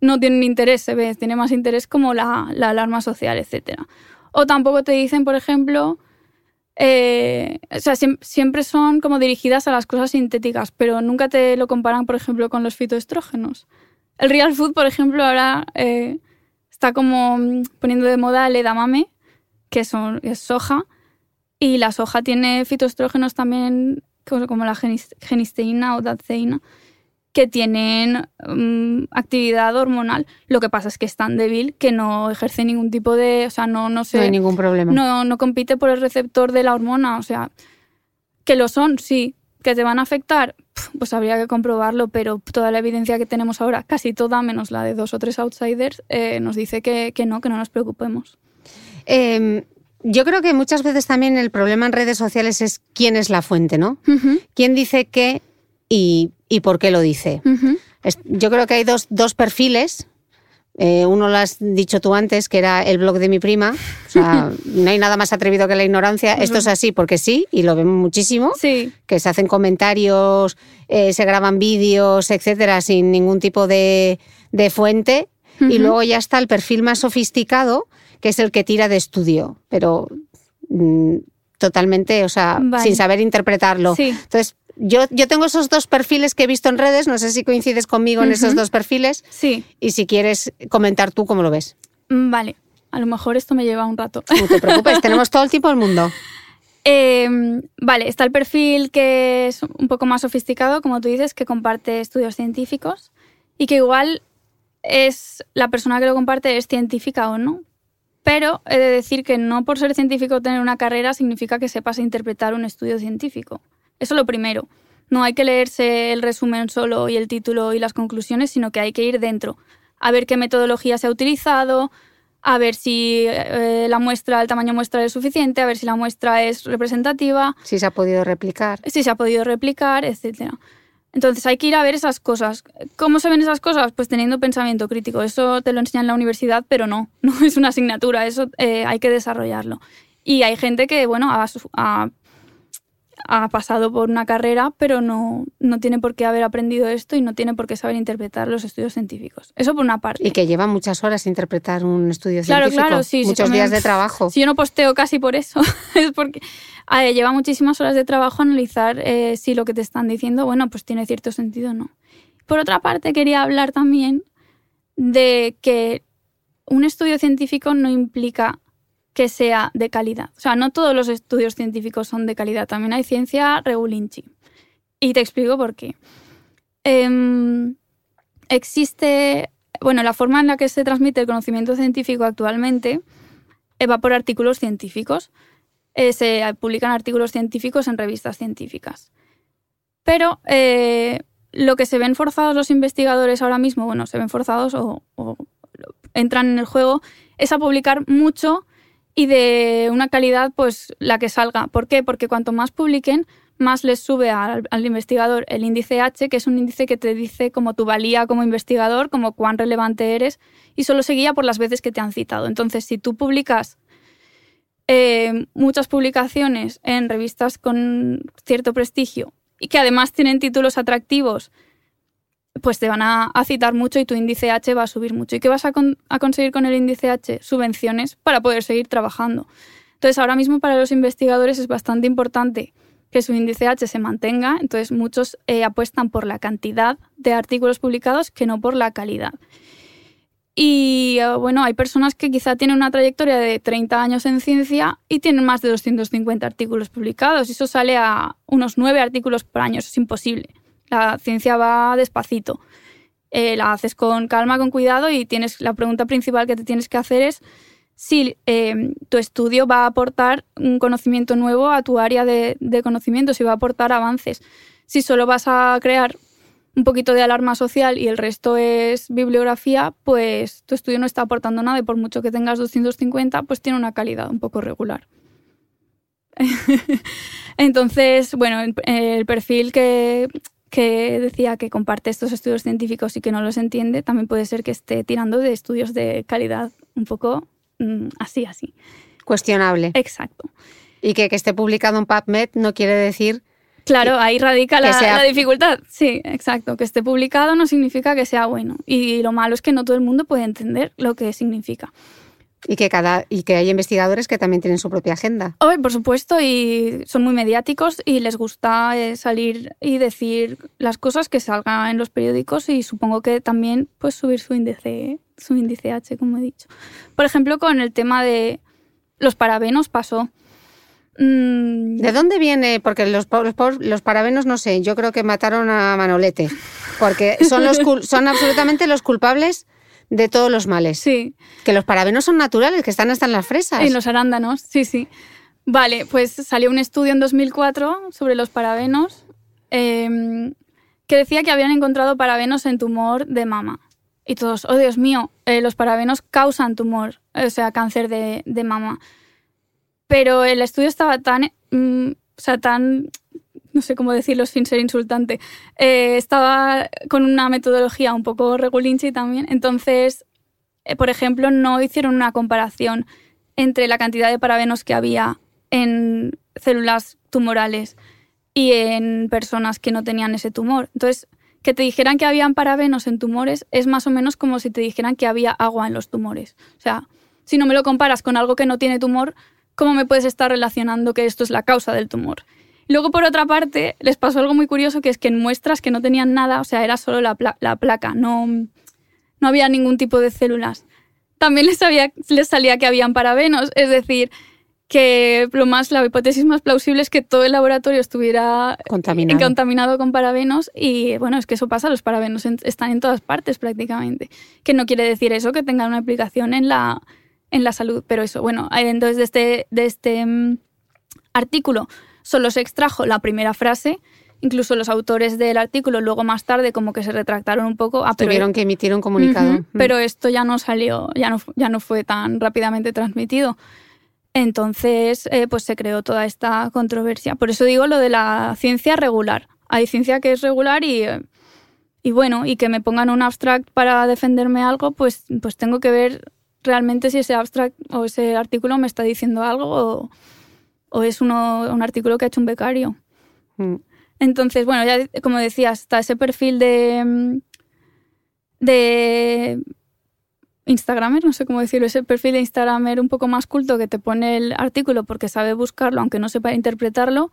no tienen interés, se ve, tiene más interés como la, alarma social, etc. O tampoco te dicen, por ejemplo, eh, o sea, siempre son como dirigidas a las cosas sintéticas, pero nunca te lo comparan, por ejemplo, con los fitoestrógenos. El real food, por ejemplo, ahora eh, está como poniendo de moda el edamame, que son, es soja, y la soja tiene fitoestrógenos también como la genisteína o daceína, que tienen mm, actividad hormonal. Lo que pasa es que es tan débil que no ejerce ningún tipo de. O sea, no, no, no hay ningún problema. No, no compite por el receptor de la hormona. O sea, que lo son, sí. Que te van a afectar, pues habría que comprobarlo, pero toda la evidencia que tenemos ahora, casi toda, menos la de dos o tres outsiders, eh, nos dice que, que, no, que no nos preocupemos. Eh, yo creo que muchas veces también el problema en redes sociales es quién es la fuente, ¿no? ¿Quién dice qué y, por qué lo dice? Yo creo que hay dos, perfiles. Eh, uno lo has dicho tú antes, que era el blog de mi prima. O sea, (laughs) no hay nada más atrevido que la ignorancia. Esto es así porque sí, y lo vemos muchísimo. Sí. Que se hacen comentarios, eh, se graban vídeos, etcétera, sin ningún tipo de, fuente. Y luego ya está el perfil más sofisticado, que es el que tira de estudio, pero mm, totalmente, o sea, sin saber interpretarlo. Entonces, yo, yo tengo esos dos perfiles que he visto en redes, no sé si coincides conmigo en esos dos perfiles. Sí. Y si quieres comentar tú cómo lo ves. Mm, vale, a lo mejor esto me lleva un rato. No te preocupes, tenemos todo el tiempo del mundo. (laughs) Em, vale, está el perfil que es un poco más sofisticado, como tú dices, que comparte estudios científicos y que igual es la persona que lo comparte es científica o no, pero he de decir que no por ser científico o tener una carrera significa que sepas interpretar un estudio científico. Eso es lo primero. No hay que leerse el resumen solo y el título y las conclusiones, sino que hay que ir dentro, a ver qué metodología se ha utilizado, a ver si eh, la muestra, el tamaño muestra es suficiente, a ver si la muestra es representativa. Si se ha podido replicar. Si se ha podido replicar, etcétera. Entonces hay que ir a ver esas cosas. ¿Cómo se ven esas cosas? Pues teniendo pensamiento crítico. Eso te lo enseñan en la universidad, pero no, (laughs) no es una asignatura, eso eh, hay que desarrollarlo. Y hay gente que, bueno, ha, ha, pasado por una carrera, pero no, no tiene por qué haber aprendido esto y no tiene por qué saber interpretar los estudios científicos. Eso por una parte. Y que lleva muchas horas interpretar un estudio claro, científico. Claro, sí. Muchos días de trabajo. Si yo no posteo casi por eso, (laughs) es porque lleva muchísimas horas de trabajo analizar eh, si lo que te están diciendo, bueno, pues tiene cierto sentido o no. Por otra parte, quería hablar también de que un estudio científico no implica que sea de calidad. O sea, no todos los estudios científicos son de calidad. También hay ciencia regulinchi. Y te explico por qué. Em, existe, bueno, la forma en la que se transmite el conocimiento científico actualmente va por artículos científicos. Eh, se publican artículos científicos en revistas científicas. Pero eh, lo que se ven forzados los investigadores ahora mismo, bueno, se ven forzados o, entran en el juego, es a publicar mucho y de una calidad, pues la que salga. ¿Por qué? Porque cuanto más publiquen, más les sube al, investigador el índice H, que es un índice que te dice como tu valía como investigador, como cuán relevante eres, y solo se guía por las veces que te han citado. Entonces, si tú publicas eh, muchas publicaciones en revistas con cierto prestigio y que además tienen títulos atractivos, pues te van a, citar mucho y tu índice H va a subir mucho. ¿Y qué vas a, conseguir con el índice H? Subvenciones para poder seguir trabajando. Entonces, ahora mismo para los investigadores es bastante importante que su índice H se mantenga, entonces muchos eh, apuestan por la cantidad de artículos publicados que no por la calidad. Y eh, bueno, hay personas que quizá tienen una trayectoria de 30 años en ciencia y tienen más de 250 artículos publicados. Eso sale a unos 9 artículos por año. Eso es imposible. La ciencia va despacito. Eh, la haces con calma, con cuidado y tienes la pregunta principal que te tienes que hacer es si em, tu estudio va a aportar un conocimiento nuevo a tu área de, conocimiento, si va a aportar avances. Si solo vas a crear un poquito de alarma social y el resto es bibliografía, pues tu estudio no está aportando nada y por mucho que tengas 250, pues tiene una calidad un poco regular. (laughs) Entonces, bueno, el perfil que, que decía que comparte estos estudios científicos y que no los entiende, también puede ser que esté tirando de estudios de calidad un poco Mm, así, así. Cuestionable. Exacto. Y que, que esté publicado en PubMed no quiere decir... Claro, ahí radica la, la, dificultad. Sí, exacto. Que esté publicado no significa que sea bueno. Y lo malo es que no todo el mundo puede entender lo que significa. Y que, cada, y que hay investigadores que también tienen su propia agenda. Oh, por supuesto, y son muy mediáticos y les gusta eh, salir y decir las cosas que salgan en los periódicos y supongo que también pues subir su índice, su índice H, como he dicho. Por ejemplo, con el tema de los parabenos pasó. Mm, ¿De dónde viene? Porque los, los, los, parabenos, no sé, yo creo que mataron a Manolete, porque son, los, (laughs) son absolutamente los culpables de todos los males. Sí. Que los parabenos son naturales, que están hasta en las fresas. En los arándanos, sí, sí. Vale, pues salió un estudio en 2004 sobre los parabenos em, que decía que habían encontrado parabenos en tumor de mama. Y todos, oh Dios mío, eh, los parabenos causan tumor, o sea, cáncer de, mama. Pero el estudio estaba tan, mm, o sea, tan no sé cómo decirlo sin ser insultante, eh, estaba con una metodología un poco regulinchi también. Entonces, eh, por ejemplo, no hicieron una comparación entre la cantidad de parabenos que había en células tumorales y en personas que no tenían ese tumor. Entonces, que te dijeran que habían parabenos en tumores es más o menos como si te dijeran que había agua en los tumores. O sea, si no me lo comparas con algo que no tiene tumor, ¿cómo me puedes estar relacionando que esto es la causa del tumor? Luego, por otra parte, les pasó algo muy curioso, que es que en muestras que no tenían nada, o sea, era solo la, placa, no, no había ningún tipo de células. También les, les salía que habían parabenos, es decir, que lo más, la hipótesis más plausible es que todo el laboratorio estuviera contaminado, contaminado con parabenos y bueno, es que eso pasa, los parabenos están en todas partes prácticamente, que no quiere decir eso que tengan una aplicación en la, en la salud, pero eso, bueno, entonces de este, de este mm, artículo solo se extrajo la primera frase. Incluso los autores del artículo luego más tarde como que se retractaron un poco. Ah, Tuvieron que emitir un comunicado. Mm. Pero esto ya no salió, ya no, ya no fue tan rápidamente transmitido. Entonces, eh, pues se creó toda esta controversia. Por eso digo lo de la ciencia regular. Hay ciencia que es regular y, y bueno, y que me pongan un abstract para defenderme algo, pues, pues tengo que ver realmente si ese abstract o ese artículo me está diciendo algo o, o es uno, un artículo que ha hecho un becario. Mm. Entonces, bueno, ya como decías, está ese perfil de, de Instagramer, no sé cómo decirlo, ese perfil de Instagramer un poco más culto que te pone el artículo porque sabe buscarlo, aunque no sepa interpretarlo.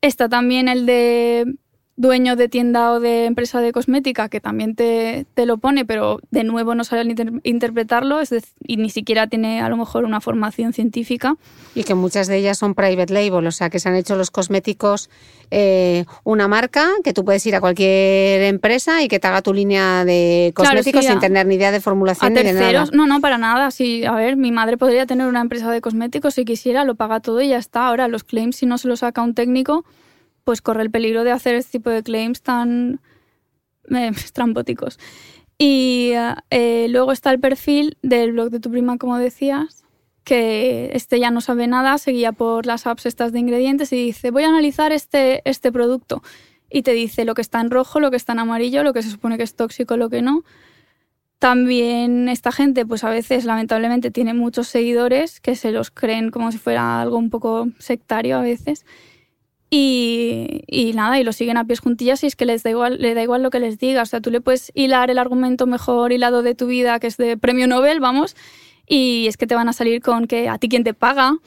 Está también el de dueño de tienda o de empresa de cosmética que también te, te lo pone, pero de nuevo no sabe interpretarlo es y ni siquiera tiene a lo mejor una formación científica. Y que muchas de ellas son private label, o sea, que se han hecho los cosméticos eh, una marca, que tú puedes ir a cualquier empresa y que te haga tu línea de cosméticos sin tener ni idea de formulación ni de nada. No, no, para nada. Sí, a ver, mi madre podría tener una empresa de cosméticos si quisiera, lo paga todo y ya está. Ahora, los claims, si no se los saca un técnico pues corre el peligro de hacer este tipo de claims tan eh. (laughs) Y eh, luego está el perfil del blog de tu prima, como decías, que este ya no sabe nada, seguía por las apps estas de ingredientes y dice, voy a analizar este, este producto. Y te dice lo que está en rojo, lo que está en amarillo, lo que se supone que es tóxico, lo que no. También esta gente, pues a veces lamentablemente tiene muchos seguidores que se los creen como si fuera algo un poco sectario a veces y, nada, y lo siguen a pies juntillas y es que les da igual, le da igual lo que les diga. O sea, tú le puedes hilar el argumento mejor hilado de tu vida, que es de premio Nobel, vamos, y es que te van a salir con que a ti quién te paga.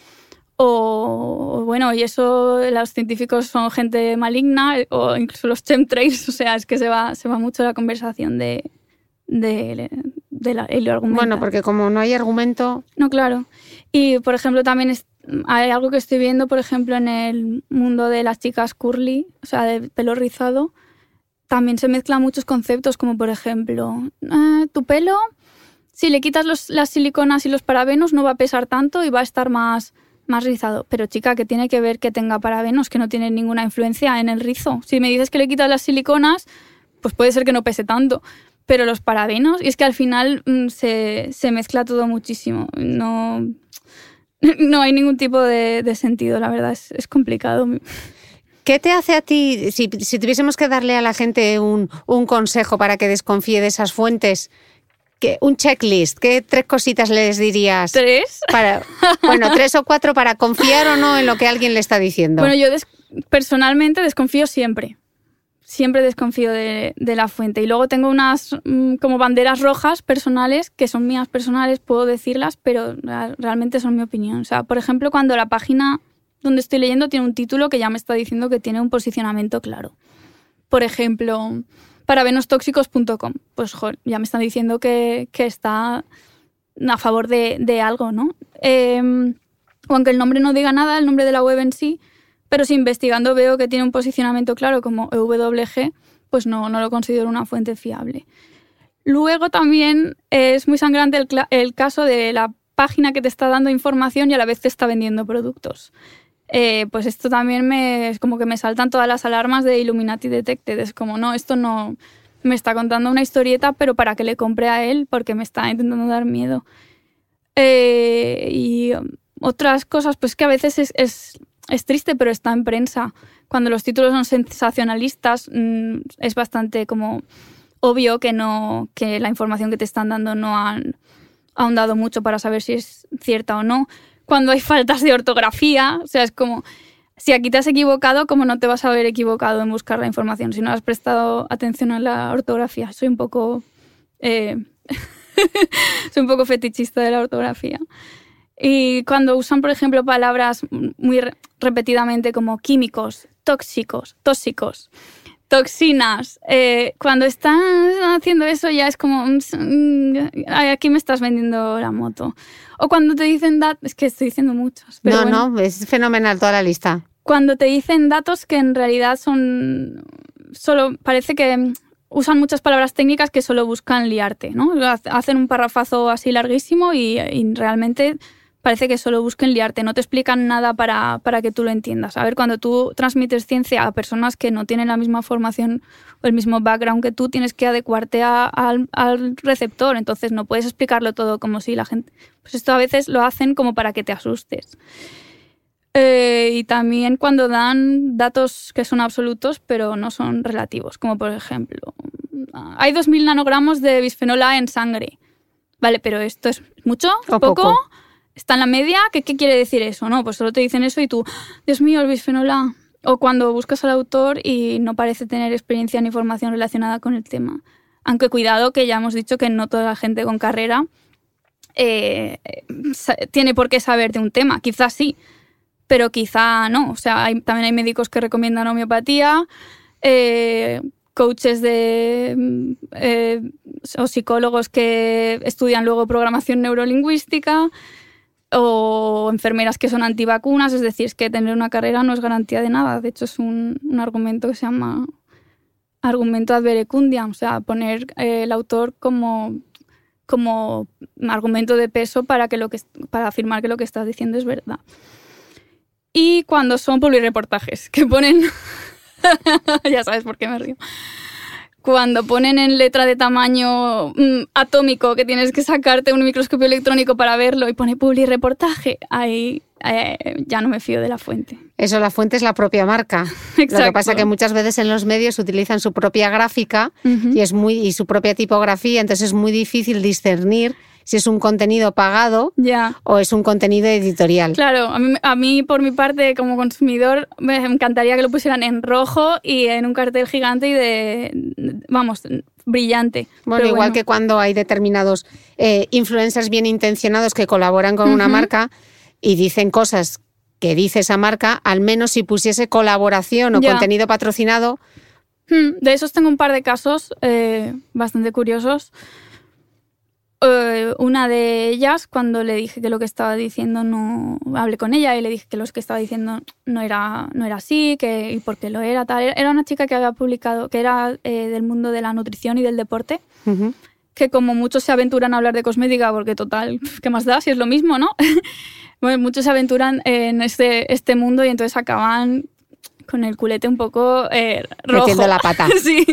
O bueno, y eso los científicos son gente maligna, o incluso los chemtrails, o sea, es que se va, se va mucho la conversación de, de, de argumento. Bueno, porque como no hay argumento. No, claro. Y por ejemplo, también es, hay algo que estoy viendo, por ejemplo, en el mundo de las chicas curly, o sea, de pelo rizado, también se mezclan muchos conceptos, como por ejemplo, eh, tu pelo, si le quitas las siliconas y los parabenos, no va a pesar tanto y va a estar más, más rizado. Pero chica, ¿qué tiene que ver que tenga parabenos, que no tiene ninguna influencia en el rizo? Si me dices que le quitas las siliconas, pues puede ser que no pese tanto. Pero los parabenos, y es que al final mm, se, se mezcla todo muchísimo. No, (laughs) no hay ningún tipo de, sentido, la verdad, es, complicado. ¿Qué te hace a ti, si, tuviésemos que darle a la gente un, consejo para que desconfíe de esas fuentes, ¿qué, un checklist, ¿qué tres cositas les dirías? ¿Tres? Para, (laughs) bueno, tres o cuatro para confiar o no en lo que alguien le está diciendo. Bueno, yo personalmente desconfío siempre siempre desconfío de, la fuente. Y luego tengo unas mm, como banderas rojas personales, que son mías personales, puedo decirlas, pero realmente son mi opinión. O sea, por ejemplo, cuando la página donde estoy leyendo tiene un título que ya me está diciendo que tiene un posicionamiento claro. Por ejemplo, parabenostóxicos.com. Pues ya me están diciendo que, está a favor de, algo, ¿no? Eh, aunque el nombre no diga nada, el nombre de la web en sí, pero si investigando veo que tiene un posicionamiento claro como EWG, pues no, no lo considero una fuente fiable. Luego también es muy sangrante el, caso de la página que te está dando información y a la vez te está vendiendo productos. Eh, pues esto también me, es como que me saltan todas las alarmas de Illuminati Detected. Es como, no, esto no me está contando una historieta, pero para que le compre a él porque me está intentando dar miedo. Eh, y otras cosas, pues que a veces es es triste, pero está en prensa. Cuando los títulos son sensacionalistas, mm, es bastante como obvio que no, que la información que te están dando no han ahondado mucho para saber si es cierta o no. Cuando hay faltas de ortografía, o sea, es como si aquí te has equivocado, ¿cómo no te vas a haber equivocado en buscar la información si no has prestado atención a la ortografía? Soy un poco. Eh, (laughs) soy un poco fetichista de la ortografía. Y cuando usan, por ejemplo, palabras muy repetidamente como químicos, tóxicos, tóxicos, toxinas, eh, cuando están haciendo eso ya es como, mm, aquí me estás vendiendo la moto. O cuando te dicen datos, es que estoy diciendo muchos. no, no, es fenomenal toda la lista. Cuando te dicen datos que en realidad son, solo parece que usan muchas palabras técnicas que solo buscan liarte, ¿no? Hacen un parrafazo así larguísimo y, y realmente parece que solo busquen liarte, no te explican nada para, que tú lo entiendas. A ver, cuando tú transmites ciencia a personas que no tienen la misma formación o el mismo background que tú, tienes que adecuarte al, receptor, entonces no puedes explicarlo todo como si la gente... Pues esto a veces lo hacen como para que te asustes. Eh, y también cuando dan datos que son absolutos pero no son relativos, como por ejemplo, hay 2.000 nanogramos de bisfenol A en sangre. Vale, pero esto es mucho, o poco está en la media, ¿qué, ¿qué, quiere decir eso? No, pues solo te dicen eso y tú, Dios mío, el bisfenol A. O cuando buscas al autor y no parece tener experiencia ni formación relacionada con el tema. Aunque cuidado que ya hemos dicho que no toda la gente con carrera eh, tiene por qué saber de un tema. Quizás sí, pero quizá no. O sea, también hay médicos que recomiendan homeopatía, eh, coaches de mm, eh, o psicólogos que estudian luego programación neurolingüística o enfermeras que son antivacunas, es decir, es que tener una carrera no es garantía de nada. De hecho, es un, un argumento que se llama argumento ad verecundiam, o sea, poner eh, el autor como, como argumento de peso para, que lo que, para afirmar que lo que estás diciendo es verdad. Y cuando son publireportajes, que ponen... (laughs) ya sabes por qué me río cuando ponen en letra de tamaño mm, atómico que tienes que sacarte un microscopio electrónico para verlo y pone publi reportaje, ahí eh, ya no me fío de la fuente. Eso, la fuente es la propia marca. (laughs) Lo que pasa es que muchas veces en los medios utilizan su propia gráfica y, es muy, y su propia tipografía, entonces es muy difícil discernir si es un contenido pagado o es un contenido editorial. Claro, a mí, a mí, por mi parte como consumidor me encantaría que lo pusieran en rojo y en un cartel gigante y de, vamos, brillante. Bueno, igual que cuando hay determinados eh, influencers bien intencionados que colaboran con una marca y dicen cosas que dice esa marca, al menos si pusiese colaboración o contenido patrocinado. Hmm, de esos tengo un par de casos eh, bastante curiosos. Eh, una de ellas, cuando le dije que lo que estaba diciendo no. Hablé con ella y le dije que lo que estaba diciendo no era, no era así, que, y por qué lo era, tal. Era una chica que había publicado, que era eh, del mundo de la nutrición y del deporte, que como muchos se aventuran a hablar de cosmética, porque total, (laughs) ¿qué más da si es lo mismo, no? (laughs) bueno, muchos se aventuran en este, este mundo y entonces acaban con el culete un poco eh, rojo. Metiendo la pata. (laughs) sí.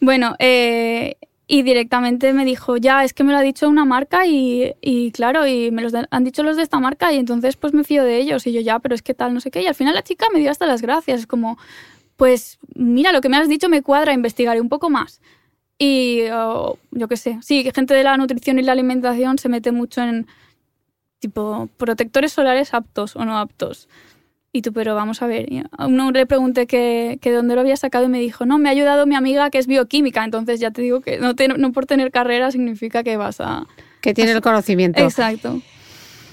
Bueno, eh, y directamente me dijo, ya, es que me lo ha dicho una marca y, y claro, y me los han dicho los de esta marca y entonces pues me fío de ellos y yo ya, pero es que tal, no sé qué. Y al final la chica me dio hasta las gracias, es como, pues mira, lo que me has dicho me cuadra, investigaré un poco más. Y yo qué sé, sí, que gente de la nutrición y la alimentación se mete mucho en tipo protectores solares aptos o no aptos. Y tú, pero vamos a ver. A uno le pregunté que, que, de dónde lo había sacado y me dijo, no, me ha ayudado mi amiga que es bioquímica. Entonces ya te digo que no, no por tener carrera significa que vas a... Que tiene el conocimiento. Exacto.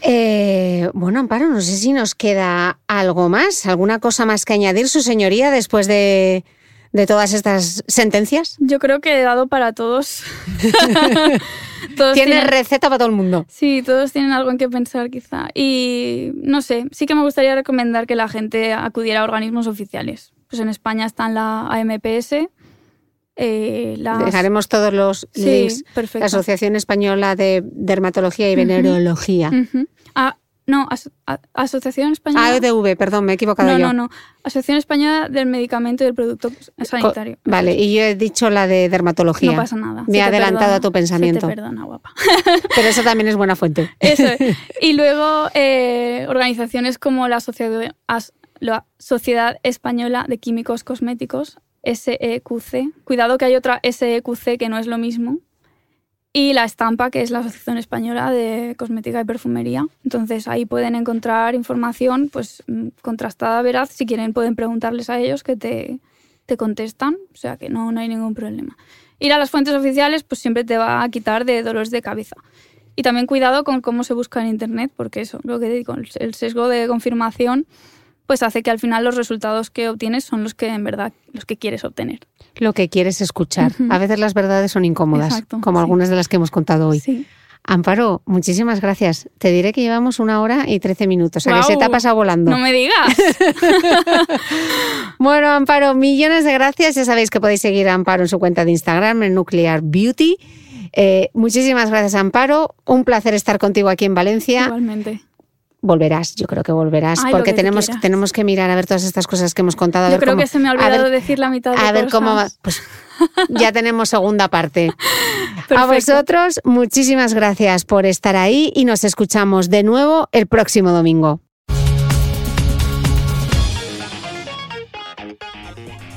Eh, bueno, Amparo, no sé si nos queda algo más, alguna cosa más que añadir, su señoría, después de, de todas estas sentencias? Yo creo que he dado para todos. (laughs) tiene receta para todo el mundo. Sí, todos tienen algo en que pensar quizá. Y no sé, sí que me gustaría recomendar que la gente acudiera a organismos oficiales. Pues en España están la AMPS. Eh, Dejaremos todos los links. La Asociación Española de Dermatología y Venerología. No, Asociación Española. AEDV, perdón, me he equivocado no, yo. No, no, Asociación Española del Medicamento y del Producto Sanitario. vale, y yo he dicho la de dermatología. No pasa nada. Me he adelantado a tu pensamiento. Te perdona, guapa. (laughs) Pero eso también es buena fuente. (laughs) Eso. Y luego eh, organizaciones como la Sociedad, la Sociedad Española de Químicos Cosméticos, SEQC. Cuidado que hay otra SEQC que no es lo mismo y la estampa, que es la Asociación Española de Cosmética y Perfumería. Entonces ahí pueden encontrar información pues mm, contrastada, veraz. Si quieren pueden preguntarles a ellos que te, te contestan, o sea que no, no hay ningún problema. Ir a las fuentes oficiales pues siempre te va a quitar de dolores de cabeza. Y también cuidado con cómo se busca en Internet, porque eso, lo que digo, el sesgo de confirmación pues hace que al final los resultados que obtienes son los que en verdad los que quieres obtener. Lo que quieres escuchar. A veces las verdades son incómodas, como algunas de las que hemos contado hoy. Amparo, muchísimas gracias. Te diré que llevamos una hora y trece minutos, o sea que se te ha pasado volando. No me digas. (laughs) bueno, Amparo, millones de gracias. Ya sabéis que podéis seguir a Amparo en su cuenta de Instagram, en Nuclear Beauty. Eh, muchísimas gracias, Amparo. Un placer estar contigo aquí en Valencia. Igualmente volverás, yo creo que volverás, porque tenemos, tenemos que mirar a ver todas estas cosas que hemos contado. yo creo que se me ha olvidado decir la mitad de A ver cómo pues ya tenemos segunda parte. (laughs) A vosotros, muchísimas gracias por estar ahí y nos escuchamos de nuevo el próximo domingo.